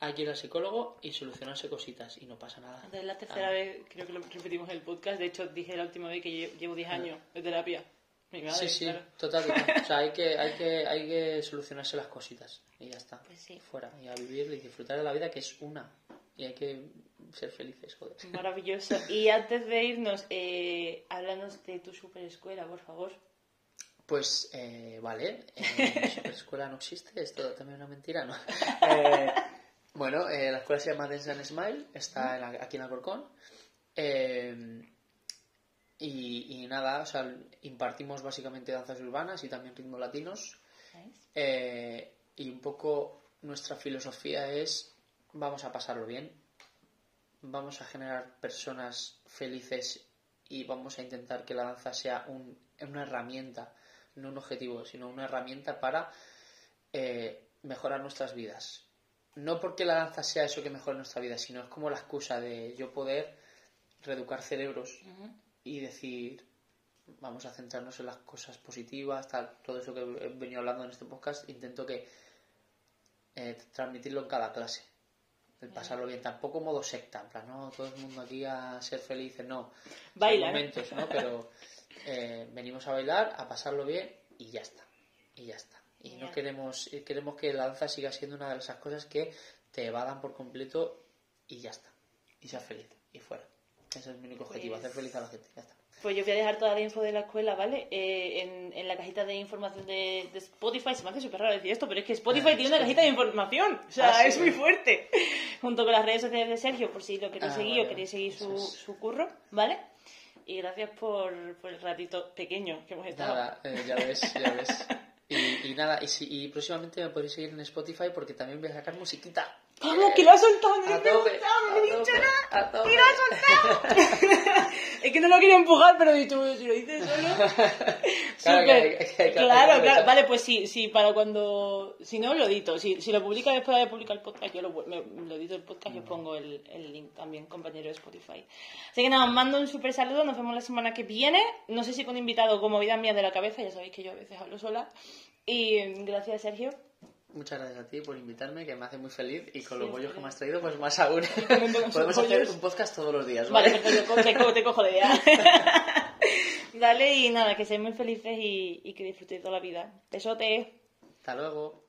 Hay que ir al psicólogo y solucionarse cositas y no pasa nada. Es la tercera Ah. vez, creo que lo repetimos en el podcast. De hecho, dije la última vez que lle- llevo 10 años de terapia. Madre, Sí, sí, claro. total. O sea, hay que, hay, que, hay que solucionarse las cositas y ya está. Pues sí. Fuera. Y a vivir y disfrutar de la vida que es una. Y hay que ser felices, joder. Maravilloso. Y antes de irnos, eh, háblanos de tu superescuela, por favor. Pues, eh, vale, eh, superescuela no existe, esto también es una mentira, ¿no? Eh, bueno, eh, la escuela se llama Dance and Smile, está en la- aquí en Alcorcón. Eh, y, y nada, o sea, impartimos básicamente danzas urbanas y también ritmos latinos. Nice. Eh, y un poco nuestra filosofía es vamos a pasarlo bien, vamos a generar personas felices y vamos a intentar que la danza sea un- una herramienta, no un objetivo, sino una herramienta para eh, mejorar nuestras vidas. No porque la danza sea eso que mejore nuestra vida, sino es como la excusa de yo poder reeducar cerebros. Y decir vamos a centrarnos en las cosas positivas, tal, todo eso que he venido hablando en este podcast, intento que eh, transmitirlo en cada clase, el pasarlo bien, tampoco modo secta, en plan, no, todo el mundo aquí a ser felices, no, Hay momentos, ¿no? Pero eh, venimos a bailar, a pasarlo bien y ya está, y ya está. Y no queremos, queremos que la danza siga siendo una de esas cosas que te evadan por completo y ya está, y seas feliz, y fuera. Ese es mi único objetivo, Pues- hacer feliz a la gente, ya está. Pues yo voy a dejar toda la info de la escuela, ¿vale? Eh, en, en la cajita de información de, de Spotify. Se me hace súper raro decir esto, pero es que Spotify Ah, tiene una cajita de información. O sea, Ah, sí. es muy fuerte. Junto con las redes sociales de Sergio, por si lo queréis Ah, seguir vale, o queréis seguir su, es. su curro, ¿vale? Y gracias por, por el ratito pequeño que hemos estado. Nada, eh, ya ves, ya ves. Y, y nada, y, si- y próximamente me podéis seguir en Spotify porque también voy a sacar musiquita. ¡Vamos, que lo ha soltado! ¡No te he tope, no he dicho nada! ¡Y lo ha soltado! es que no lo quería empujar, pero he dicho, "Bueno, si lo dices solo... Claro, que que que- claro, claro. Vale, pues sí, sí, para cuando... Si no, lo edito. Si, si lo publica después de publicar el podcast, yo lo, me- lo edito el podcast y os pongo el, el link también, compañero de Spotify. Así que nada, os mando un súper saludo. Nos vemos la semana que viene. No sé si con invitado como vida mía de la cabeza. Ya sabéis que yo a veces hablo sola. Y gracias, Sergio. Muchas gracias a ti por invitarme, que me hace muy feliz. Y con Sí, los bollos sí. que me has traído, pues más aún. Podemos hacer un podcast todos los días, Vale, ¿vale? te, co- te cojo de idea. Dale, y nada, que seáis muy felices y, que disfrutéis toda la vida. Besote. Hasta luego.